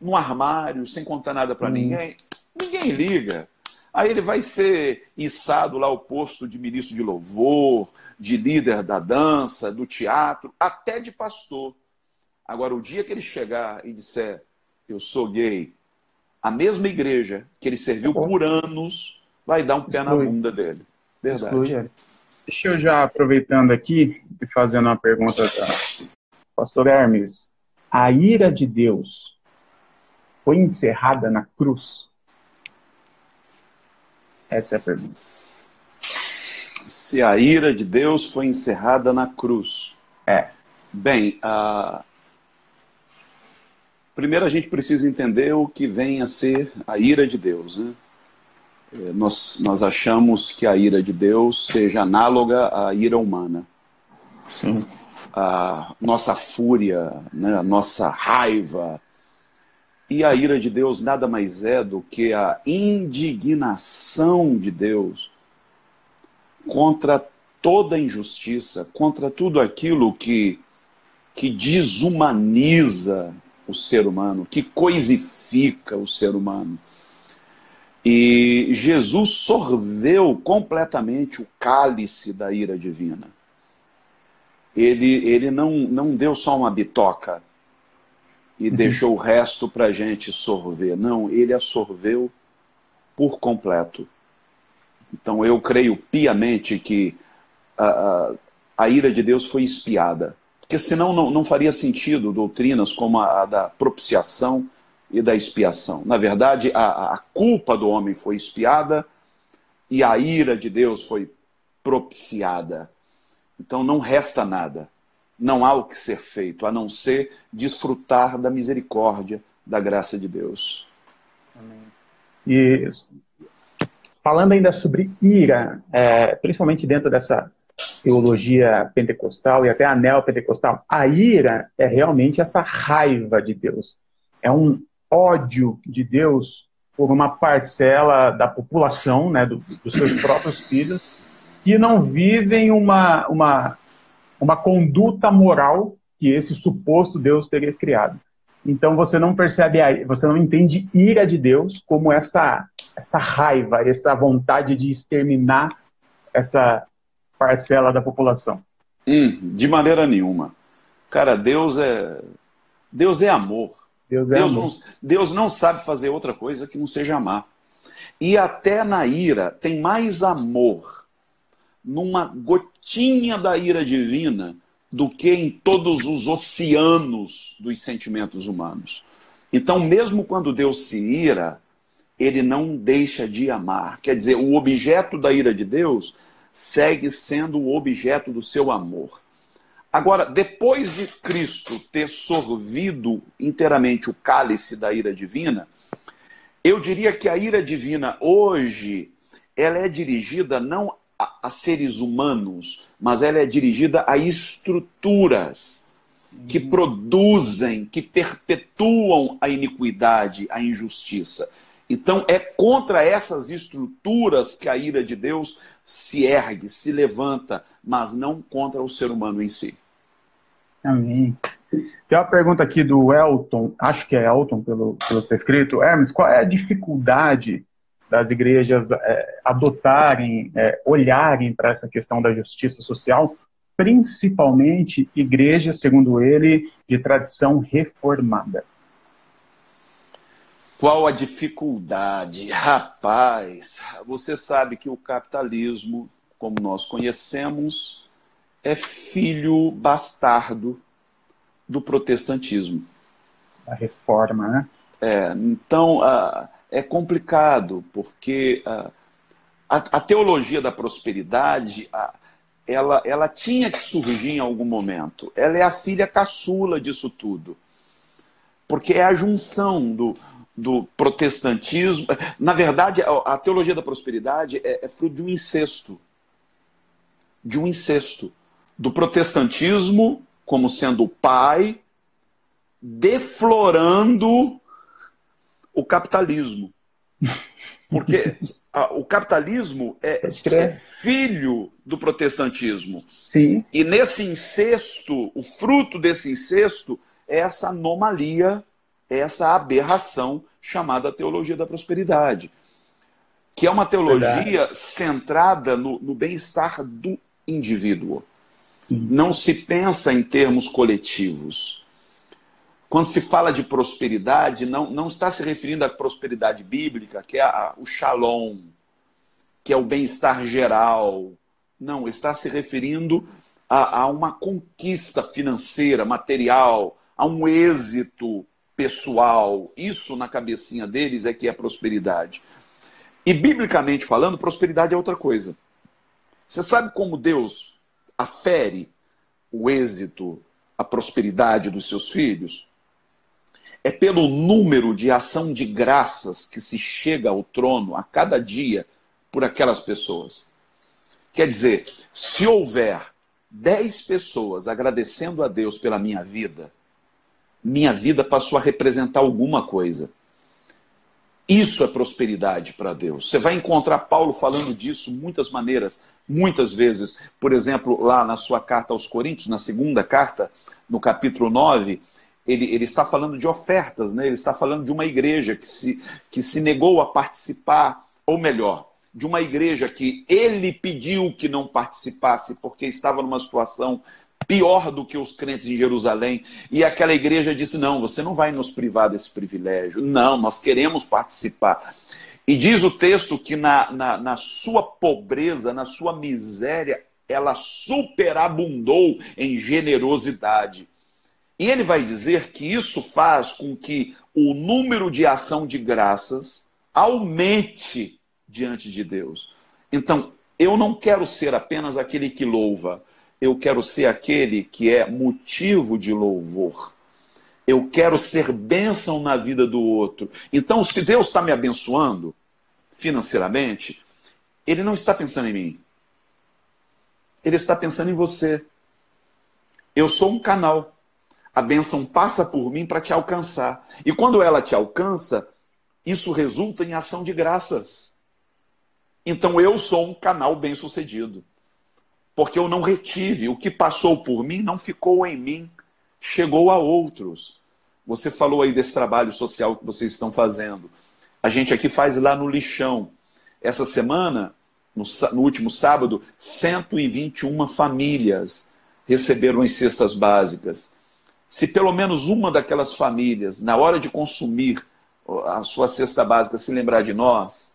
no armário, sem contar nada para ninguém, ninguém liga. Aí ele vai ser içado lá ao posto de ministro de louvor, de líder da dança, do teatro, até de pastor. Agora, o dia que ele chegar e disser, eu sou gay, a mesma igreja que ele serviu por anos vai dar um pé na bunda dele. Verdade. Exclui. Deixa eu já aproveitando aqui e fazendo uma pergunta para pastor Hermes. A ira de Deus foi encerrada na cruz? Essa é a pergunta. Se a ira de Deus foi encerrada na cruz. É. Bem, uh... primeiro a gente precisa entender o que vem a ser a ira de Deus. Né? É, nós, nós achamos que a ira de Deus seja análoga à ira humana. Sim. A nossa fúria, né? a nossa raiva, e a ira de Deus nada mais é do que a indignação de Deus contra toda injustiça, contra tudo aquilo que, que desumaniza o ser humano, que coisifica o ser humano. E Jesus sorveu completamente o cálice da ira divina. Ele, ele não, não deu só uma bitoca, e uhum. deixou o resto para a gente sorver. Não, ele absorveu por completo. Então eu creio piamente que a, a, a ira de Deus foi espiada. Porque senão não, não faria sentido doutrinas como a, a da propiciação e da expiação. Na verdade, a, a culpa do homem foi espiada e a ira de Deus foi propiciada. Então não resta nada não há o que ser feito, a não ser desfrutar da misericórdia, da graça de Deus. Amém. E falando ainda sobre ira, é, principalmente dentro dessa teologia pentecostal e até a neopentecostal, a ira é realmente essa raiva de Deus. É um ódio de Deus por uma parcela da população, né, do, dos seus próprios filhos, que não vivem uma, uma uma conduta moral que esse suposto Deus teria criado. Então você não percebe, a, você não entende ira de Deus como essa, essa raiva, essa vontade de exterminar essa parcela da população. Hum, de maneira nenhuma. Cara, Deus é Deus é amor. Deus, é Deus, amor. Não, Deus não sabe fazer outra coisa que não seja amar. E até na ira tem mais amor numa gotinha da ira divina do que em todos os oceanos dos sentimentos humanos. Então, mesmo quando Deus se ira, ele não deixa de amar. Quer dizer, o objeto da ira de Deus segue sendo o objeto do seu amor. Agora, depois de Cristo ter sorvido inteiramente o cálice da ira divina, eu diria que a ira divina hoje ela é dirigida não a, a seres humanos, mas ela é dirigida a estruturas que uhum. produzem, que perpetuam a iniquidade, a injustiça. Então, é contra essas estruturas que a ira de Deus se ergue, se levanta, mas não contra o ser humano em si. Amém. Tem uma pergunta aqui do Elton, acho que é Elton pelo, pelo ter escrito. Hermes, qual é a dificuldade das igrejas é, adotarem, é, olharem para essa questão da justiça social, principalmente igrejas, segundo ele, de tradição reformada. Qual a dificuldade? Rapaz, você sabe que o capitalismo, como nós conhecemos, é filho bastardo do protestantismo. A reforma, né? É, então, uh, é complicado, porque uh, a, a, teologia da prosperidade, uh, ela, ela tinha que surgir em algum momento. Ela é a filha caçula disso tudo. Porque é a junção do, do protestantismo. Na verdade, a, a teologia da prosperidade é, é fruto de um incesto. De um incesto. Do protestantismo como sendo o pai, deflorando o capitalismo. Porque o capitalismo é, é, filho do protestantismo. Sim. E nesse incesto, o fruto desse incesto é essa anomalia, é essa aberração chamada teologia da prosperidade. Que é uma teologia Verdade. centrada no, no bem-estar do indivíduo. Não se pensa em termos coletivos quando se fala de prosperidade, não, não está se referindo à prosperidade bíblica, que é a, o shalom, que é o bem-estar geral. Não, está se referindo a, a uma conquista financeira, material, a um êxito pessoal. Isso na cabecinha deles é que é prosperidade. E biblicamente falando, prosperidade é outra coisa. Você sabe como Deus afere o êxito, a prosperidade dos seus filhos? É pelo número de ação de graças que se chega ao trono a cada dia por aquelas pessoas. Quer dizer, se houver dez pessoas agradecendo a Deus pela minha vida, minha vida passou a representar alguma coisa. Isso é prosperidade para Deus. Você vai encontrar Paulo falando disso muitas maneiras, muitas vezes. Por exemplo, lá na sua carta aos Coríntios, na segunda carta, no capítulo 9, ele, ele está falando de ofertas, né? ele está falando de uma igreja que se, que se negou a participar, ou melhor, de uma igreja que ele pediu que não participasse porque estava numa situação pior do que os crentes em Jerusalém. E aquela igreja disse: Não, você não vai nos privar desse privilégio. Não, nós queremos participar. E diz o texto que na, na, na sua pobreza, na sua miséria, ela superabundou em generosidade. E ele vai dizer que isso faz com que o número de ação de graças aumente diante de Deus. Então, eu não quero ser apenas aquele que louva, eu quero ser aquele que é motivo de louvor. Eu quero ser bênção na vida do outro. Então, se Deus está me abençoando financeiramente, Ele não está pensando em mim. Ele está pensando em você. Eu sou um canal. A bênção passa por mim para te alcançar. E quando ela te alcança, isso resulta em ação de graças. Então eu sou um canal bem sucedido. Porque eu não retive. O que passou por mim não ficou em mim, chegou a outros. Você falou aí desse trabalho social que vocês estão fazendo. A gente aqui faz lá no lixão. Essa semana, no, no último sábado, 121 famílias receberam as cestas básicas. Se pelo menos uma daquelas famílias, na hora de consumir a sua cesta básica, se lembrar de nós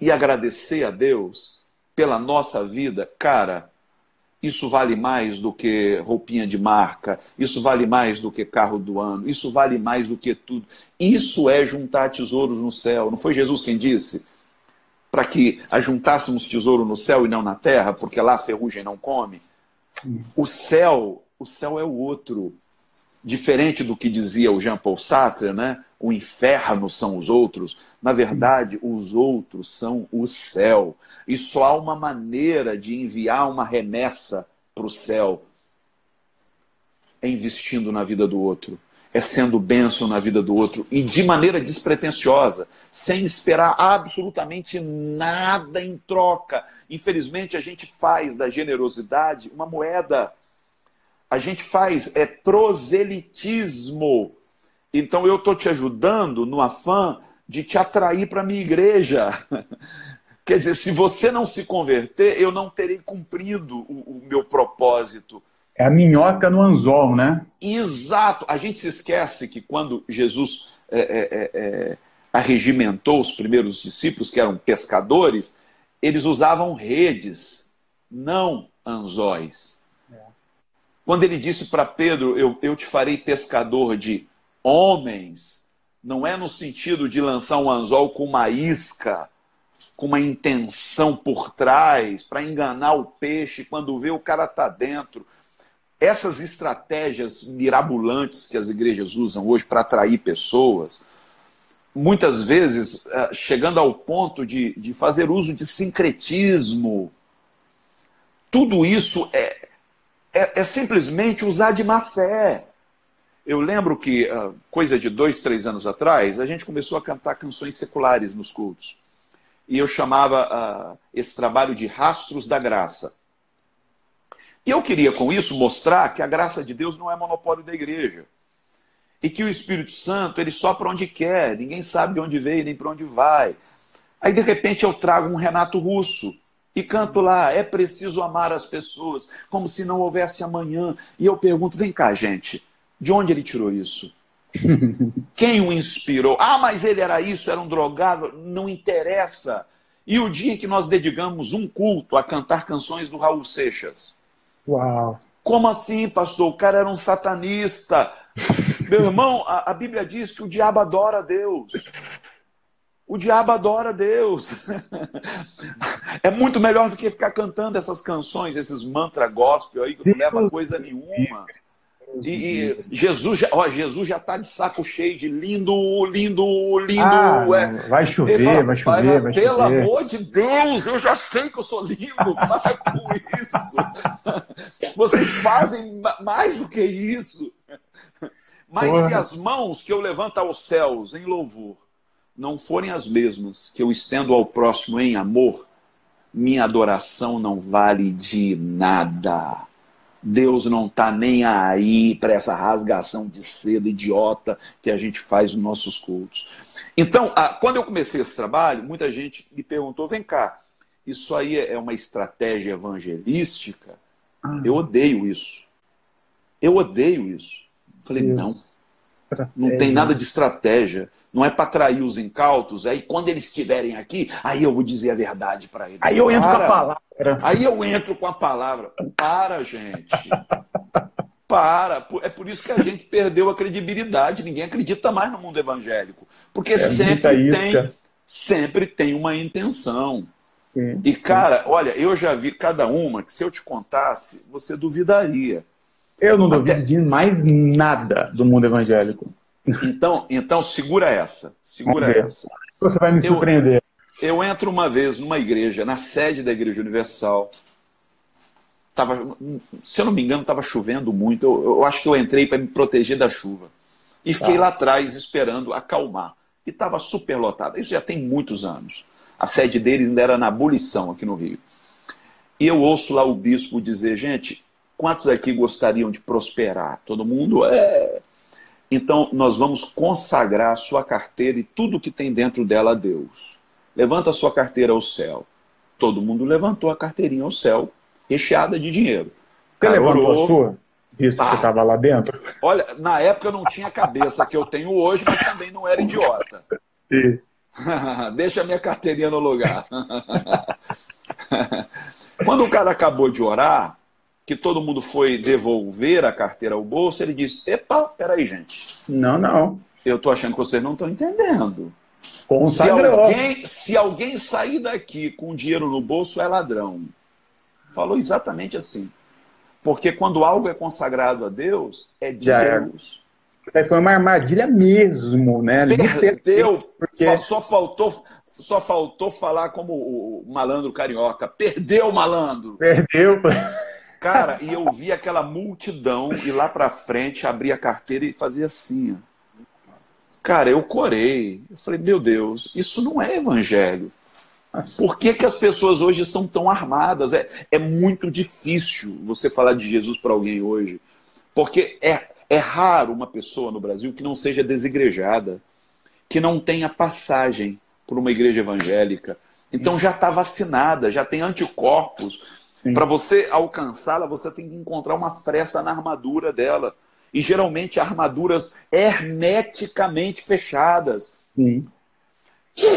e agradecer a Deus pela nossa vida, cara, isso vale mais do que roupinha de marca, isso vale mais do que carro do ano, isso vale mais do que tudo. Isso é juntar tesouros no céu. Não foi Jesus quem disse? Para que ajuntássemos tesouro no céu e não na terra, porque lá a ferrugem não come. O céu, o céu é o outro. Diferente do que dizia o Jean Paul Sartre, né? O inferno são os outros. Na verdade, os outros são o céu. E só há uma maneira de enviar uma remessa para o céu: é investindo na vida do outro, é sendo bênção na vida do outro e de maneira despretensiosa, sem esperar absolutamente nada em troca. Infelizmente, a gente faz da generosidade uma moeda. A gente faz é proselitismo. Então eu estou te ajudando no afã de te atrair para a minha igreja. Quer dizer, se você não se converter, eu não terei cumprido o, o meu propósito. É a minhoca no anzol, né? Exato. A gente se esquece que quando Jesus é, é, é, é, arregimentou os primeiros discípulos, que eram pescadores, eles usavam redes, não anzóis. Quando ele disse para Pedro, eu, eu te farei pescador de homens, não é no sentido de lançar um anzol com uma isca, com uma intenção por trás, para enganar o peixe, quando vê o cara tá dentro. Essas estratégias mirabolantes que as igrejas usam hoje para atrair pessoas, muitas vezes eh, chegando ao ponto de, de fazer uso de sincretismo. Tudo isso é, é, é simplesmente usar de má fé. Eu lembro que, ah, coisa de dois, três anos atrás, a gente começou a cantar canções seculares nos cultos e eu chamava uh, esse trabalho de Rastros da Graça. E eu queria com isso mostrar que a graça de Deus não é monopólio da igreja. E que o Espírito Santo, ele sopra onde quer, ninguém sabe de onde veio nem para onde vai. Aí de repente eu trago um Renato Russo e canto lá, é preciso amar as pessoas, como se não houvesse amanhã. E eu pergunto, vem cá, gente, de onde ele tirou isso? Quem o inspirou? Ah, mas ele era isso, era um drogado. Não interessa. E o dia em que nós dedicamos um culto a cantar canções do Raul Seixas? Uau! Como assim, pastor? O cara era um satanista. Meu irmão, a, a Bíblia diz que o diabo adora Deus. O diabo adora Deus. É muito melhor do que ficar cantando essas canções, esses mantra gospel aí, que não leva coisa nenhuma. E, e, Jesus já, ó, Jesus já tá de saco cheio de lindo, lindo, lindo. Ah, é. Vai chover, fala, vai chover, vai Pelo chover. amor de Deus, eu já sei que eu sou lindo. Para com isso. Vocês fazem mais do que isso. Mas Porra. se as mãos que eu levanto aos céus em louvor não forem as mesmas que eu estendo ao próximo em amor, minha adoração não vale de nada. Deus não está nem aí para essa rasgação de seda idiota que a gente faz nos nossos cultos. Então, quando eu comecei esse trabalho, muita gente me perguntou: vem cá, isso aí é uma estratégia evangelística? Ah. Eu odeio isso. Eu odeio isso. falei: Deus. não, estratégia. não tem nada de estratégia não é para atrair os incautos. Aí quando eles estiverem aqui, aí eu vou dizer a verdade para eles. Aí eu entro para. com a palavra. Aí eu entro com a palavra. Para, gente. Para. É por isso que a gente perdeu a credibilidade. Ninguém acredita mais no mundo evangélico. Porque é sempre tem, sempre tem uma intenção. Sim, e, cara, sim. olha, eu já vi cada uma que se eu te contasse, você duvidaria. Eu não duvido Até... de mais nada do mundo evangélico. Então, então segura essa. Segura essa. Você vai me surpreender. Eu, eu entro uma vez numa igreja, na sede da Igreja Universal. Tava, se eu não me engano, estava chovendo muito. Eu, eu, acho que eu entrei para me proteger da chuva. E fiquei tá. lá atrás esperando acalmar. E estava super lotada. Isso já tem muitos anos. A sede deles ainda era na abolição aqui no Rio. E eu ouço lá o bispo dizer: gente, quantos aqui gostariam de prosperar? Todo mundo é Então, nós vamos consagrar a sua carteira e tudo que tem dentro dela a Deus. Levanta a sua carteira ao céu. Todo mundo levantou a carteirinha ao céu, recheada de dinheiro. Você levantou a sua? Visto ah, que você estava lá dentro? Olha, na época eu não tinha a cabeça que eu tenho hoje, mas também não era idiota. Deixa a minha carteirinha no lugar. Quando o cara acabou de orar, que todo mundo foi devolver a carteira ao bolso, ele disse: Epa, peraí, gente. Não, não. Eu tô achando que vocês não estão entendendo. Se alguém, se alguém sair daqui com dinheiro no bolso, é ladrão. Falou exatamente assim. Porque quando algo é consagrado a Deus, é de Já é. Deus. É. Foi uma armadilha mesmo, né? Perdeu, porque... só, faltou, só faltou falar como o malandro carioca. Perdeu malandro. Perdeu. Cara, e eu vi aquela multidão ir lá pra frente, abrir a carteira e fazer assim. Ó. Cara, eu corei. Eu falei, meu Deus, isso não é evangelho. Por que, que as pessoas hoje estão tão armadas? É, é muito difícil você falar de Jesus para alguém hoje. Porque é, é raro uma pessoa no Brasil que não seja desigrejada, que não tenha passagem por uma igreja evangélica. Então já está vacinada, já tem anticorpos, para você alcançá-la, você tem que encontrar uma fresta na armadura dela. E geralmente armaduras hermeticamente fechadas. Sim.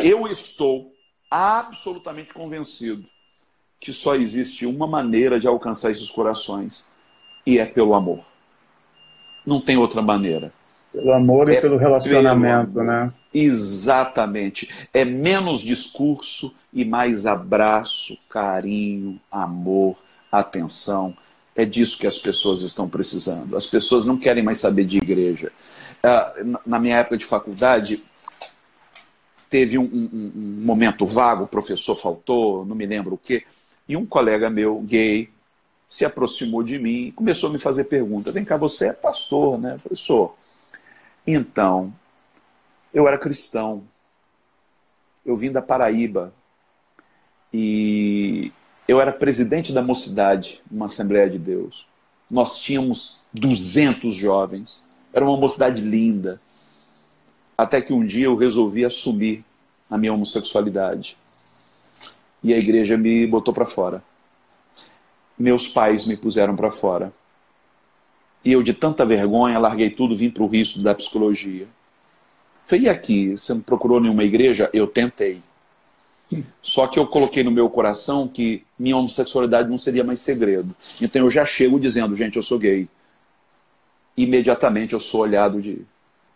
Eu estou absolutamente convencido que só existe uma maneira de alcançar esses corações e é pelo amor. Não tem outra maneira. Pelo amor é e pelo relacionamento, pelo né? Exatamente. É menos discurso e mais abraço, carinho, amor, atenção. É disso que as pessoas estão precisando. As pessoas não querem mais saber de igreja. Ah, na minha época de faculdade, teve um, um, um momento vago, o professor faltou, não me lembro o quê, e um colega meu, gay, se aproximou de mim e começou a me fazer pergunta. Vem cá, você é pastor, né? Professor. Então, eu era cristão. Eu vim da Paraíba. E eu era presidente da mocidade, uma Assembleia de Deus. Nós tínhamos 200 jovens. Era uma mocidade linda. Até que um dia eu resolvi assumir a minha homossexualidade. E a igreja me botou para fora. Meus pais me puseram para fora. E eu, de tanta vergonha, larguei tudo, vim para o risco da psicologia. Falei, e aqui? Você não procurou nenhuma igreja? Eu tentei. Só que eu coloquei no meu coração que minha homossexualidade não seria mais segredo. Então eu já chego dizendo, gente, eu sou gay. Imediatamente eu sou olhado de.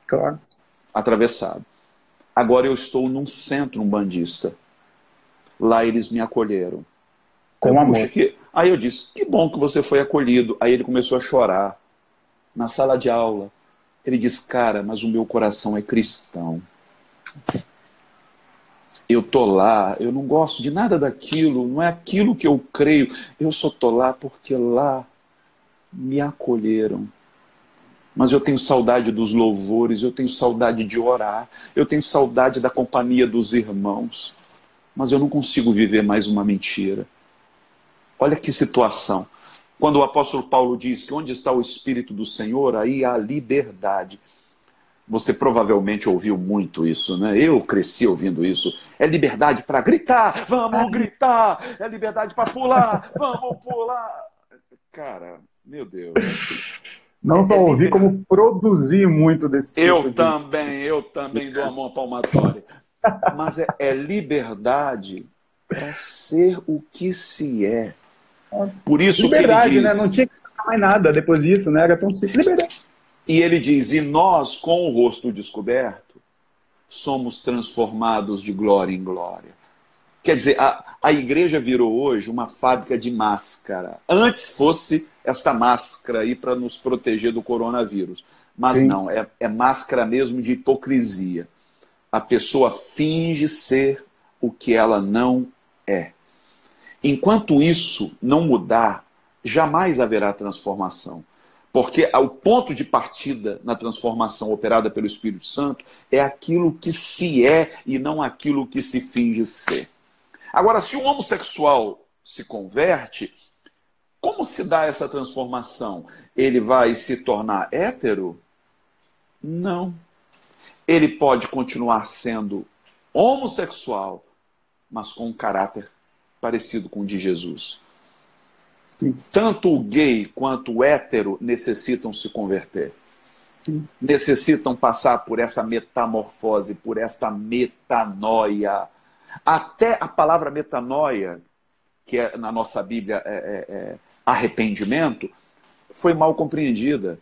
Claro. Atravessado. Agora eu estou num centro umbandista. Lá eles me acolheram. Com amor. Que... Aí eu disse, que bom que você foi acolhido. Aí ele começou a chorar. Na sala de aula. Ele disse, cara, mas o meu coração é cristão eu tô lá, eu não gosto de nada daquilo, não é aquilo que eu creio, eu só tô lá porque lá me acolheram. Mas eu tenho saudade dos louvores, eu tenho saudade de orar, eu tenho saudade da companhia dos irmãos. Mas eu não consigo viver mais uma mentira. Olha que situação. Quando o apóstolo Paulo diz que onde está o Espírito do Senhor, aí há liberdade. Você provavelmente ouviu muito isso, né? Eu cresci ouvindo isso. É liberdade para gritar, vamos gritar. É liberdade para pular, vamos pular. Cara, meu Deus. Não só é ouvir, como produzir muito desse tipo Eu de... também, eu também dou a mão palmatória. Mas é, é liberdade para ser o que se é. Por isso liberdade, que ele né? diz... né? Não tinha que falar mais nada depois disso, né? Era tão simples. Liberdade. E ele diz: E nós, com o rosto descoberto, somos transformados de glória em glória. Quer dizer, a, a igreja virou hoje uma fábrica de máscara. Antes fosse esta máscara aí para nos proteger do coronavírus. Mas Sim. não, é, é máscara mesmo de hipocrisia. A pessoa finge ser o que ela não é. Enquanto isso não mudar, jamais haverá transformação. Porque o ponto de partida na transformação operada pelo Espírito Santo é aquilo que se é e não aquilo que se finge ser. Agora, se o homossexual se converte, como se dá essa transformação? Ele vai se tornar hétero? Não. Ele pode continuar sendo homossexual, mas com um caráter parecido com o de Jesus. Tanto o gay quanto o hétero necessitam se converter. Necessitam passar por essa metamorfose, por esta metanoia. Até a palavra metanoia, que é, na nossa Bíblia é, é, é arrependimento, foi mal compreendida.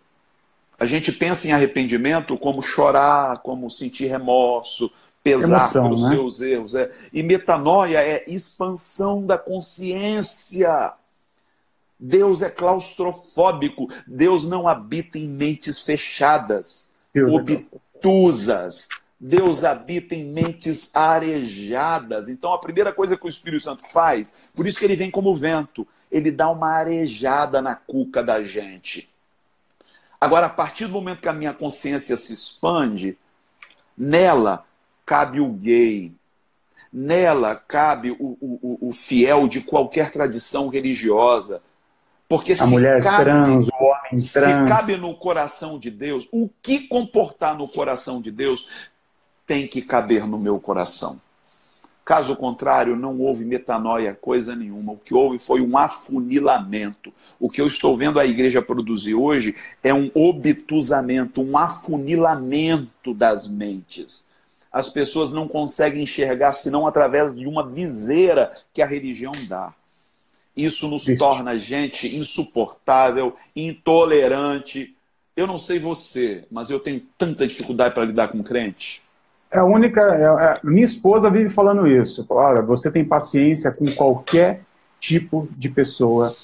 A gente pensa em arrependimento como chorar, como sentir remorso, pesar Emoção, pelos né? seus erros. É. E metanoia é expansão da consciência. Deus é claustrofóbico. Deus não habita em mentes fechadas, Deus obtusas. Deus habita em mentes arejadas. Então a primeira coisa que o Espírito Santo faz, por isso que ele vem como vento, ele dá uma arejada na cuca da gente. Agora, a partir do momento que a minha consciência se expande, nela cabe o gay, nela cabe o, o, o fiel de qualquer tradição religiosa. Porque a mulher cabe, trans, o homem trans. Se cabe no coração de Deus, o que comportar no coração de Deus tem que caber no meu coração. Caso contrário, não houve metanoia, coisa nenhuma. O que houve foi um afunilamento. O que eu estou vendo a igreja produzir hoje é um obtusamento, um afunilamento das mentes. As pessoas não conseguem enxergar senão através de uma viseira que a religião dá. Isso nos Isso. torna gente insuportável, intolerante. Eu não sei você, mas eu tenho tanta dificuldade para lidar com crente. É a única. É, é, minha esposa vive falando isso. Olha, você tem paciência com qualquer tipo de pessoa.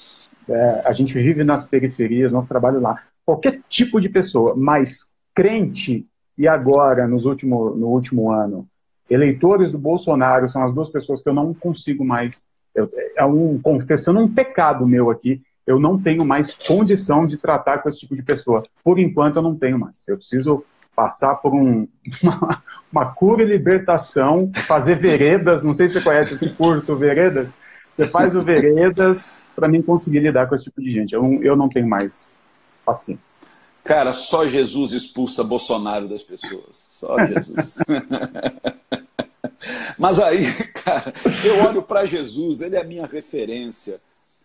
É, a gente vive nas periferias, nosso trabalho lá. Qualquer tipo de pessoa, mas crente e agora, nos último, no último ano, eleitores do Bolsonaro são as duas pessoas que eu não consigo mais. Eu, é um confessando um pecado meu aqui. Eu não tenho mais condição de tratar com esse tipo de pessoa. Por enquanto, eu não tenho mais. Eu preciso passar por um, uma, uma cura e libertação, fazer veredas. Não sei se você conhece esse curso, veredas. Você faz o veredas para mim conseguir lidar com esse tipo de gente. Eu, eu não tenho mais paciência. Cara, só Jesus expulsa Bolsonaro das pessoas. Só Jesus. Mas aí, cara, eu olho para Jesus, ele é a minha referência.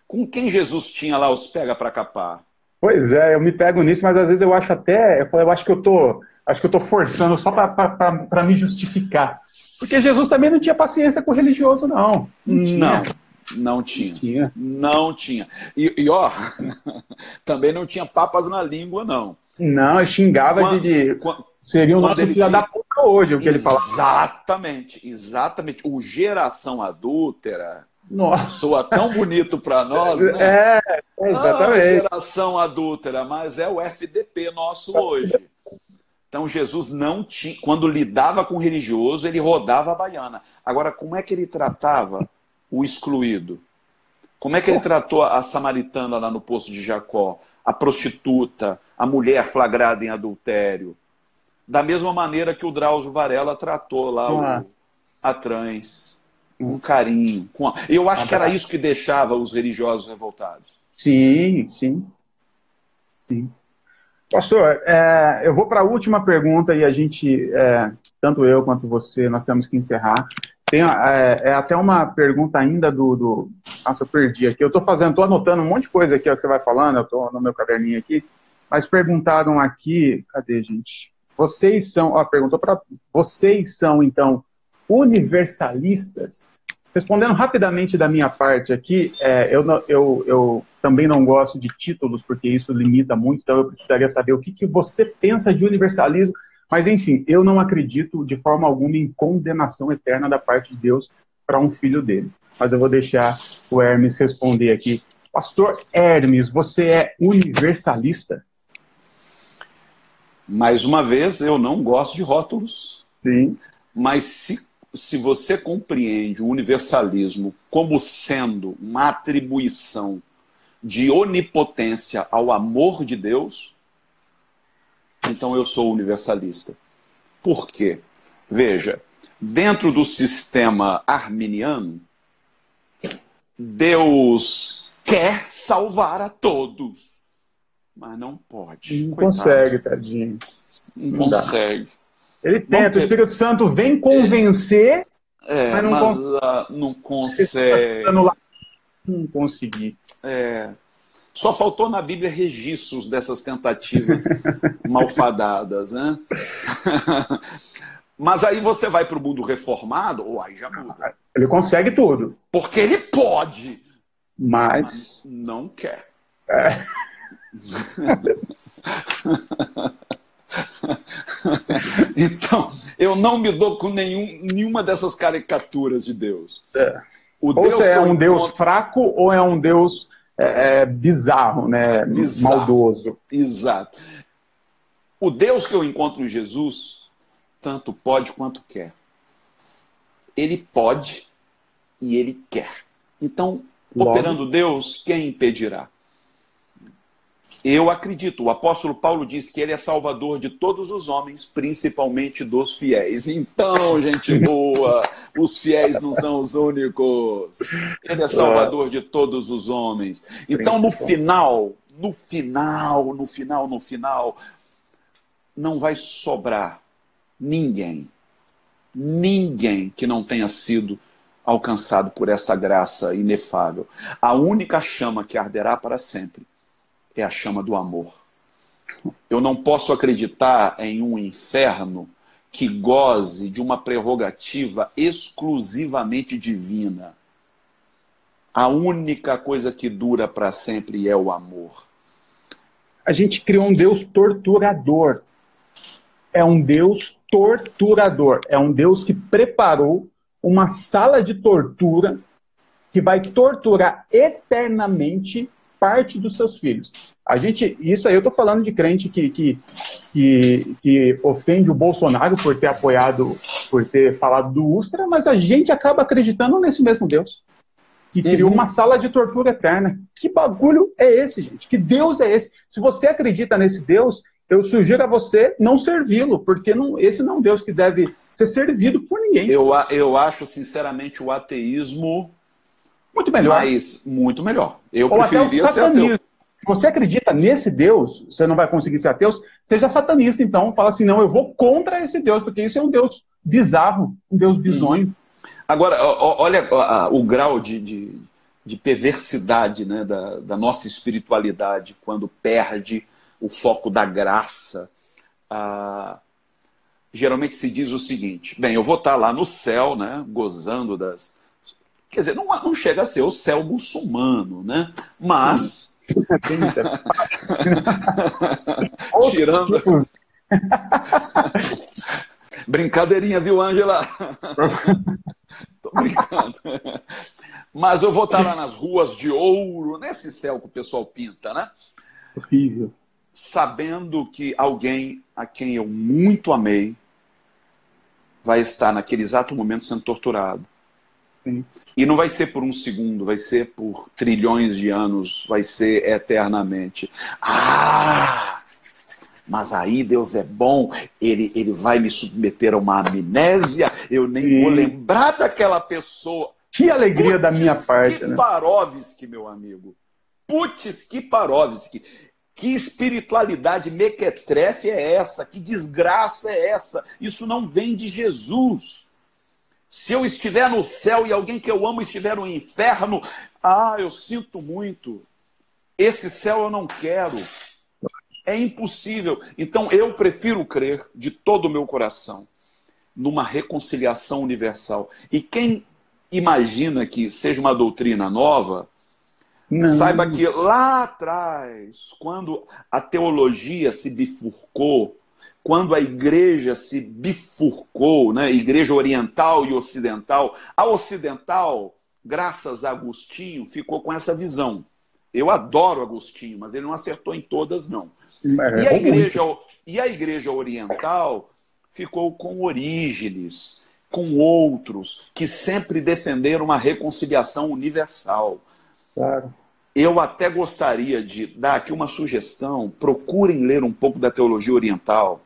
Com quem Jesus tinha lá os pega para capar? Pois é, eu me pego nisso, mas às vezes eu acho até, eu, falo, eu acho que eu tô Acho que eu estou forçando só para me justificar. Porque Jesus também não tinha paciência com o religioso, não. Não. Não, tinha. tinha. Não tinha. E, e ó, também não tinha papas na língua, não. Não, xingava quando, de. Quando, seria o nosso filho tinha... da puta hoje, o que ele falava. Exatamente, exatamente. O geração adúltera. Nossa. Soa tão bonito para nós, né? É, exatamente. Não, geração adúltera, mas é o FDP nosso hoje. Então Jesus não tinha, quando lidava com o religioso, ele rodava a baiana. Agora, como é que ele tratava o excluído? Como é que ele tratou a samaritana lá no poço de Jacó, a prostituta, a mulher flagrada em adultério? Da mesma maneira que o Drauzio Varela tratou lá o, a trans, com carinho. Com a... Eu acho que era isso que deixava os religiosos revoltados. Sim, sim. Sim. Pastor, é, eu vou para a última pergunta e a gente, é, tanto eu quanto você, nós temos que encerrar. Tem é, é até uma pergunta ainda do, do, Nossa, eu perdi aqui. Eu estou fazendo, estou anotando um monte de coisa aqui ó, que você vai falando, eu estou no meu caderninho aqui. Mas perguntaram aqui, cadê, gente? Vocês são, ó, perguntou para vocês são então universalistas? Respondendo rapidamente da minha parte aqui, é, eu, eu, eu também não gosto de títulos, porque isso limita muito, então eu precisaria saber o que, que você pensa de universalismo. Mas, enfim, eu não acredito de forma alguma em condenação eterna da parte de Deus para um filho dele. Mas eu vou deixar o Hermes responder aqui. Pastor Hermes, você é universalista? Mais uma vez, eu não gosto de rótulos. Sim. Mas se se você compreende o universalismo como sendo uma atribuição de onipotência ao amor de Deus, então eu sou universalista. Por quê? Veja, dentro do sistema arminiano, Deus quer salvar a todos, mas não pode. Não coitado. consegue, tadinho. Não, não consegue. Ele tenta, o Espírito Santo vem convencer, é, mas não, mas, cons... uh, não consegue. Não consegui. É. Só faltou na Bíblia registros dessas tentativas malfadadas, né? Mas aí você vai para o mundo reformado, ou aí já muda. Ele consegue tudo. Porque ele pode. Mas. mas não quer. É. então, eu não me dou com nenhum, nenhuma dessas caricaturas de Deus. É. O ou Deus é um Deus encontro... fraco ou é um Deus é, é, bizarro, né? Bizarro. maldoso. Exato. O Deus que eu encontro em Jesus, tanto pode quanto quer. Ele pode e ele quer. Então, Logo. operando Deus, quem impedirá? Eu acredito, o apóstolo Paulo diz que ele é salvador de todos os homens, principalmente dos fiéis. Então, gente boa, os fiéis não são os únicos. Ele é salvador de todos os homens. Então, no final, no final, no final, no final, não vai sobrar ninguém, ninguém que não tenha sido alcançado por esta graça inefável. A única chama que arderá para sempre é a chama do amor. Eu não posso acreditar em um inferno que goze de uma prerrogativa exclusivamente divina. A única coisa que dura para sempre é o amor. A gente criou um Deus torturador. É um Deus torturador. É um Deus que preparou uma sala de tortura que vai torturar eternamente parte dos seus filhos. A gente, isso aí eu estou falando de crente que, que, que, que, ofende o Bolsonaro por ter apoiado, por ter falado do Ustra, mas a gente acaba acreditando nesse mesmo Deus. Que criou uhum. uma sala de tortura eterna. Que bagulho é esse, gente? Que Deus é esse? Se você acredita nesse Deus, eu sugiro a você não servi-lo, porque não, esse não é um Deus que deve ser servido por ninguém. Eu, eu acho, sinceramente, o ateísmo muito melhor. Mas muito melhor. Eu Ou preferiria até o satanismo. ser ateu. Se você acredita nesse Deus, você não vai conseguir ser ateu, seja satanista, então. Fala assim, não, eu vou contra esse Deus, porque isso é um Deus bizarro, um Deus bizonho. Hum. Agora, olha o grau de, de, de perversidade né, da, da, nossa espiritualidade quando perde o foco da graça. Ah, geralmente se diz o seguinte: bem, eu vou estar lá no céu, né, gozando das, Quer dizer, não, não chega a ser o céu muçulmano, né? Mas. Tirando. Brincadeirinha, viu, Ângela? Tô brincando. Mas eu vou estar lá nas ruas de ouro, nesse céu que o pessoal pinta, né? Horrível. Sabendo que alguém a quem eu muito amei vai estar naquele exato momento sendo torturado. Sim. E não vai ser por um segundo, vai ser por trilhões de anos, vai ser eternamente. Ah! Mas aí Deus é bom, ele, ele vai me submeter a uma amnésia, eu nem Sim. vou lembrar daquela pessoa. Que alegria Puts, da minha parte. Que né? Parovski, meu amigo. Putz, que Parovski. Que espiritualidade mequetrefe é essa? Que desgraça é essa? Isso não vem de Jesus. Se eu estiver no céu e alguém que eu amo estiver no inferno, ah, eu sinto muito. Esse céu eu não quero. É impossível. Então eu prefiro crer de todo o meu coração numa reconciliação universal. E quem imagina que seja uma doutrina nova, não. saiba que lá atrás, quando a teologia se bifurcou, quando a igreja se bifurcou, né? igreja oriental e ocidental, a ocidental, graças a Agostinho, ficou com essa visão. Eu adoro Agostinho, mas ele não acertou em todas, não. É, e, a igreja, e a igreja oriental ficou com Orígenes, com outros, que sempre defenderam uma reconciliação universal. Claro. Eu até gostaria de dar aqui uma sugestão: procurem ler um pouco da teologia oriental.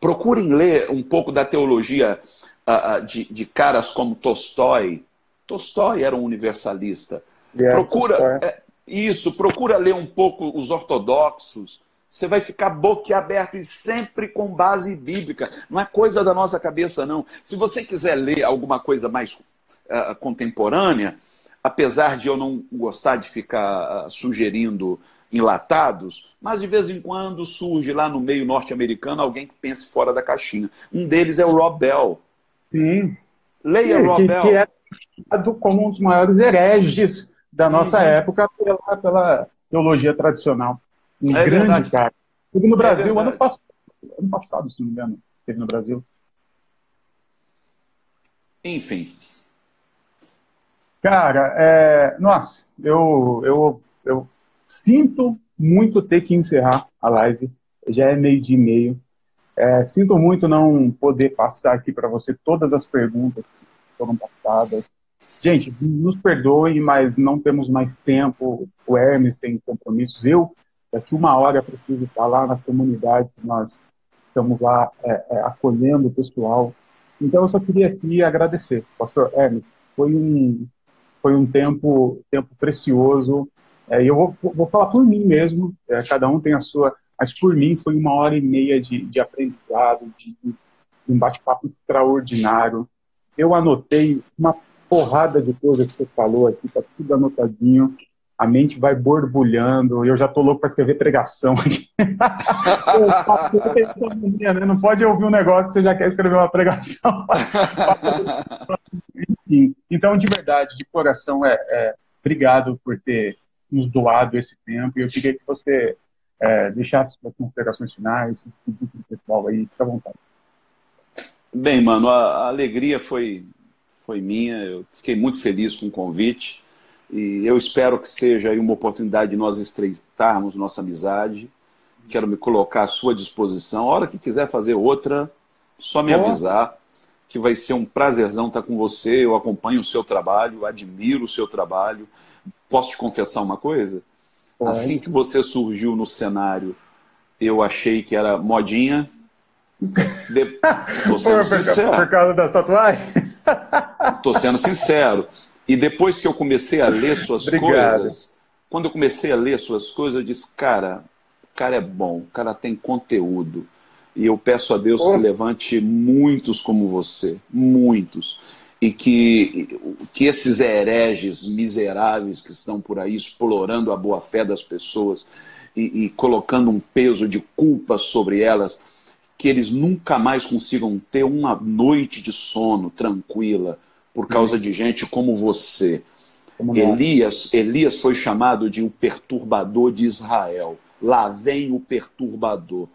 Procurem ler um pouco da teologia uh, de, de, caras como Tolstói. Tolstói era um universalista. Yeah, procura é, isso, procura ler um pouco os ortodoxos, Você vai ficar boquiaberto e sempre com base bíblica. Não é coisa da nossa cabeça, não. Se você quiser ler alguma coisa mais uh, contemporânea, apesar de eu não gostar de ficar sugerindo enlatados, mas de vez em quando surge lá no meio norte-americano alguém que pense fora da caixinha. Um deles é o Rob Bell. Sim. Leia Sim, Rob que, Bell. Que é como um dos maiores hereges da nossa uhum. época pela, pela teologia tradicional. Um é grande verdade. cara. Teve no é Brasil é ano, passado, ano passado, se não me engano, teve no Brasil. Enfim. Cara, é... nossa, eu, eu, eu sinto muito ter que encerrar a live. Já é meio dia e meio. É, sinto muito não poder passar aqui para você todas as perguntas que foram passadas. Gente, nos perdoe, mas não temos mais tempo. O Hermes tem compromissos. Eu, daqui uma hora, preciso estar lá na comunidade. Nós estamos lá é, é, acolhendo o pessoal. Então, eu só queria aqui agradecer. Pastor Hermes, foi um, foi um tempo, tempo precioso. É, eu vou, vou falar por mim mesmo. É, cada um tem a sua. Mas por mim foi uma hora e meia de, de aprendizado, de, de um bate-papo extraordinário. Eu anotei uma porrada de coisa que você falou aqui, tá tudo anotadinho. A mente vai borbulhando, eu já tô louco para escrever pregação aqui. Né? Não pode ouvir um negócio que você já quer escrever uma pregação. então, de verdade, de coração, é, é, obrigado por ter nos doado esse tempo. E eu queria que você é, deixasse suas considerações finais, pedir pessoal aí, fica à vontade. Bem, mano, a alegria foi foi minha. Eu fiquei muito feliz com o convite e eu espero que seja uma oportunidade de nós estreitarmos nossa amizade. Quero me colocar à sua disposição. A hora que quiser fazer outra, só me avisar que vai ser um prazerzão estar com você. Eu acompanho o seu trabalho, admiro o seu trabalho. Posso te confessar uma coisa? Assim que você surgiu no cenário, eu achei que era modinha. De... Tô sendo sincero. Por causa das tatuagens? Estou sendo sincero. E depois que eu comecei a ler suas Obrigado. coisas, quando eu comecei a ler suas coisas, eu disse, cara, o cara é bom, o cara tem conteúdo. E eu peço a Deus oh. que levante muitos como você, muitos. E que, que esses hereges miseráveis que estão por aí explorando a boa-fé das pessoas e, e colocando um peso de culpa sobre elas, que eles nunca mais consigam ter uma noite de sono tranquila por causa de gente como você. Como Elias, Elias foi chamado de o perturbador de Israel. Lá vem o perturbador.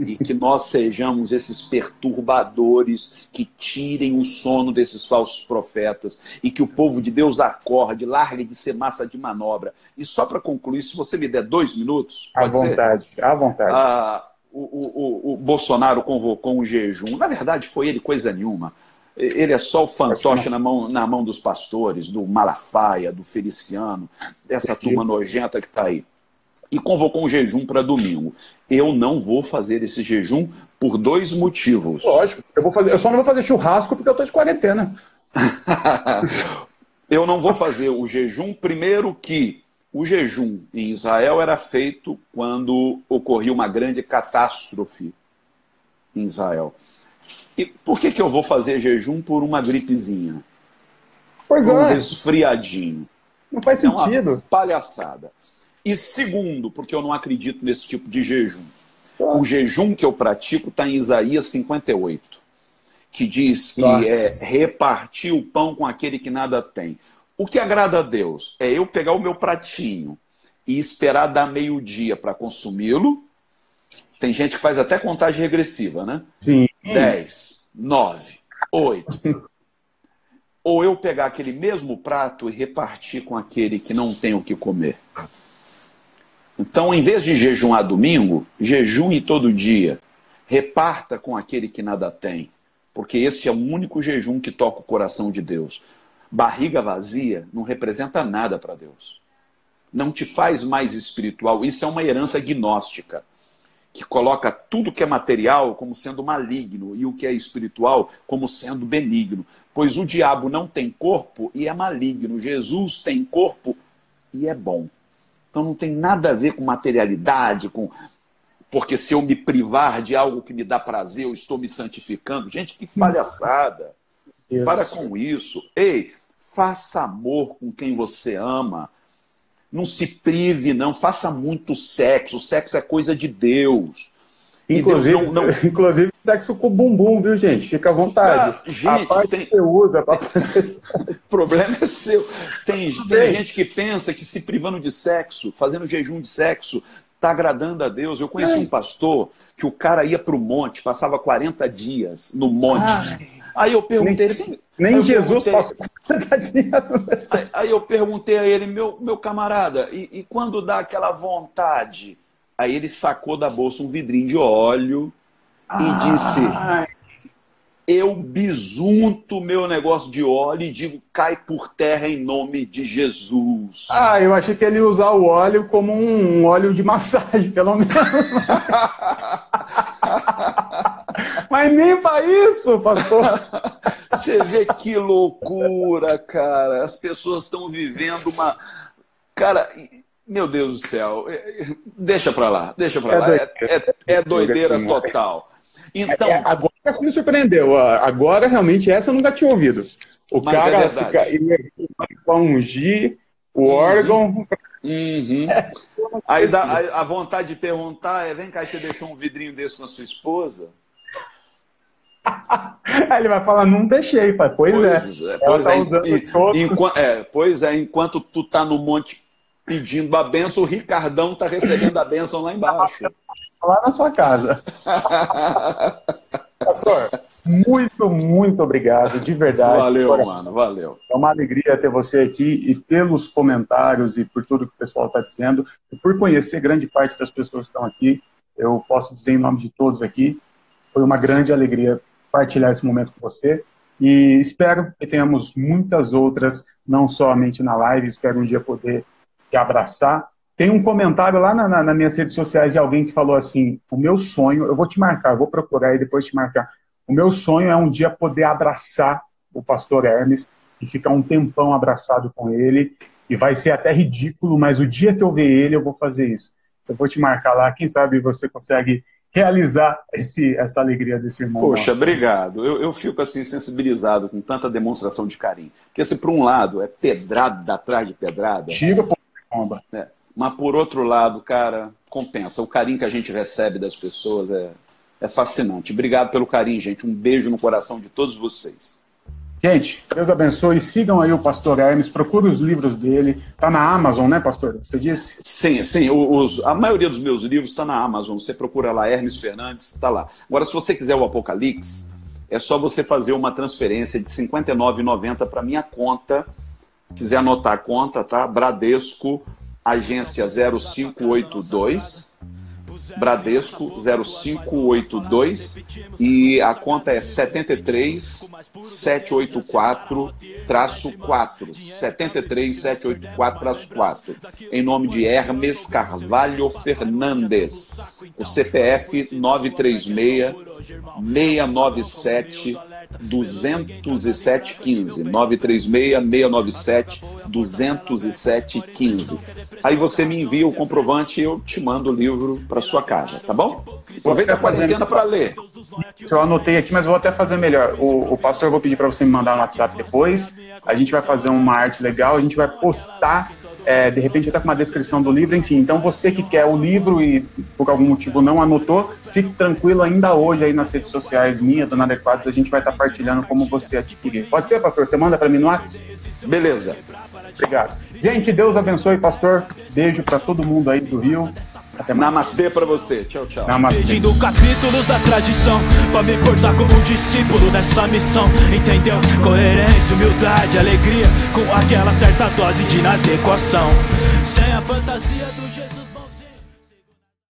E que nós sejamos esses perturbadores que tirem o sono desses falsos profetas e que o povo de Deus acorde, largue de ser massa de manobra. E só para concluir, se você me der dois minutos. À vontade, ser? à vontade. Ah, o, o, o, Bolsonaro convocou um jejum. Na verdade, foi ele coisa nenhuma. Ele é só o fantoche na mão, na mão dos pastores, do Malafaia, do Feliciano, dessa turma nojenta que está aí. E convocou um jejum para domingo. Eu não vou fazer esse jejum por dois motivos. Lógico, eu, vou fazer, eu só não vou fazer churrasco porque eu estou de quarentena. eu não vou fazer o jejum, primeiro que o jejum em Israel era feito quando ocorria uma grande catástrofe em Israel. E por que, que eu vou fazer jejum por uma gripezinha? Pois por um é. resfriadinho. Não faz é sentido. palhaçada. E segundo, porque eu não acredito nesse tipo de jejum. O jejum que eu pratico está em Isaías 58, que diz que Nossa. é repartir o pão com aquele que nada tem. O que agrada a Deus é eu pegar o meu pratinho e esperar dar meio-dia para consumi-lo. Tem gente que faz até contagem regressiva, né? Sim. 10, 9, 8. Ou eu pegar aquele mesmo prato e repartir com aquele que não tem o que comer. Então, em vez de jejuar domingo, jejue todo dia. Reparta com aquele que nada tem. Porque este é o único jejum que toca o coração de Deus. Barriga vazia não representa nada para Deus. Não te faz mais espiritual. Isso é uma herança gnóstica, que coloca tudo que é material como sendo maligno e o que é espiritual como sendo benigno. Pois o diabo não tem corpo e é maligno. Jesus tem corpo e é bom. Então não tem nada a ver com materialidade, com porque se eu me privar de algo que me dá prazer, eu estou me santificando. Gente, que palhaçada. Deus. Para com isso. Ei, faça amor com quem você ama. Não se prive, não. Faça muito sexo. O sexo é coisa de Deus. Inclusive, não, não... inclusive sexo com bumbum, viu, gente? Fica à vontade. Ah, gente, a parte tem... que você usa para fazer O problema é seu. Tem, tem gente que pensa que se privando de sexo, fazendo jejum de sexo, está agradando a Deus. Eu conheci é. um pastor que o cara ia para o monte, passava 40 dias no monte. Ai. Aí eu perguntei nem. Nem Jesus passou 40 dias. Aí, aí, eu perguntei a ele, meu, meu camarada, e, e quando dá aquela vontade? Aí ele sacou da bolsa um vidrinho de óleo e disse: Eu bisunto meu negócio de óleo e digo: cai por terra em nome de Jesus. Ah, eu achei que ele ia usar o óleo como um óleo de massagem, pelo menos. Mas nem para isso, pastor. Você vê que loucura, cara. As pessoas estão vivendo uma. Cara, meu Deus do céu, deixa para lá, deixa para é lá. É, é, é, doideira total. Então, é, agora você me surpreendeu. Agora realmente essa eu nunca tinha ouvido. O cara é fica para ungir o uhum. órgão. Uhum. Aí dá, a, a vontade de perguntar é: vem cá, você deixou um vidrinho desse com a sua esposa? Aí ele vai falar, não deixei, pai. Pois, pois é. é. Pois, tá é, é, pois é, enquanto tu tá no monte pedindo a benção, o Ricardão está recebendo a benção lá embaixo. Lá na sua casa. Pastor, muito, muito obrigado, de verdade. Valeu, mano, valeu. É uma alegria ter você aqui e pelos comentários e por tudo que o pessoal está dizendo, e por conhecer grande parte das pessoas que estão aqui, eu posso dizer em nome de todos aqui, foi uma grande alegria partilhar esse momento com você e espero que tenhamos muitas outras, não somente na live, espero um dia poder te abraçar. Tem um comentário lá na, na, nas minhas redes sociais de alguém que falou assim: o meu sonho, eu vou te marcar, vou procurar e depois te marcar. O meu sonho é um dia poder abraçar o pastor Hermes e ficar um tempão abraçado com ele. E vai ser até ridículo, mas o dia que eu ver ele, eu vou fazer isso. Eu vou te marcar lá, quem sabe você consegue realizar esse, essa alegria desse irmão. Poxa, nosso. obrigado. Eu, eu fico assim sensibilizado com tanta demonstração de carinho. Porque se por um lado é pedrada atrás de pedrada. Tira bomba. É. Mas por outro lado, cara, compensa. O carinho que a gente recebe das pessoas é, é fascinante. Obrigado pelo carinho, gente. Um beijo no coração de todos vocês. Gente, Deus abençoe. Sigam aí o Pastor Hermes, procure os livros dele. Está na Amazon, né, Pastor? Você disse? Sim, sim. Os, a maioria dos meus livros está na Amazon. Você procura lá Hermes Fernandes, está lá. Agora, se você quiser o Apocalipse, é só você fazer uma transferência de R$ 59,90 para minha conta. Quiser anotar a conta, tá? Bradesco, agência 0582 Bradesco 0582 e a conta é 73 784 traço 4 73 784 traço 4 em nome de Hermes Carvalho Fernandes. O CPF 936 697 20715 936 697 20715 aí você me envia o comprovante e eu te mando o livro para sua casa, tá bom? Aproveita a quarentena para ler. Eu anotei aqui, mas vou até fazer melhor. O, o pastor eu vou pedir para você me mandar no WhatsApp depois. A gente vai fazer uma arte legal, a gente vai postar é, de repente até com uma descrição do livro, enfim. Então você que quer o livro e por algum motivo não anotou, fique tranquilo ainda hoje aí nas redes sociais minha, do Inadequados, a gente vai estar partilhando como você adquirir. Pode ser, pastor? Você manda para mim no WhatsApp? Beleza. Obrigado. Gente, Deus abençoe, pastor. Beijo para todo mundo aí do Rio. Até mais. Namastê pra você. Tchau, tchau. Namastê. Pedindo capítulos da tradição Pra me portar como um discípulo nessa missão Entendeu? Coerência, humildade, alegria Com aquela certa dose de inadequação Sem a fantasia do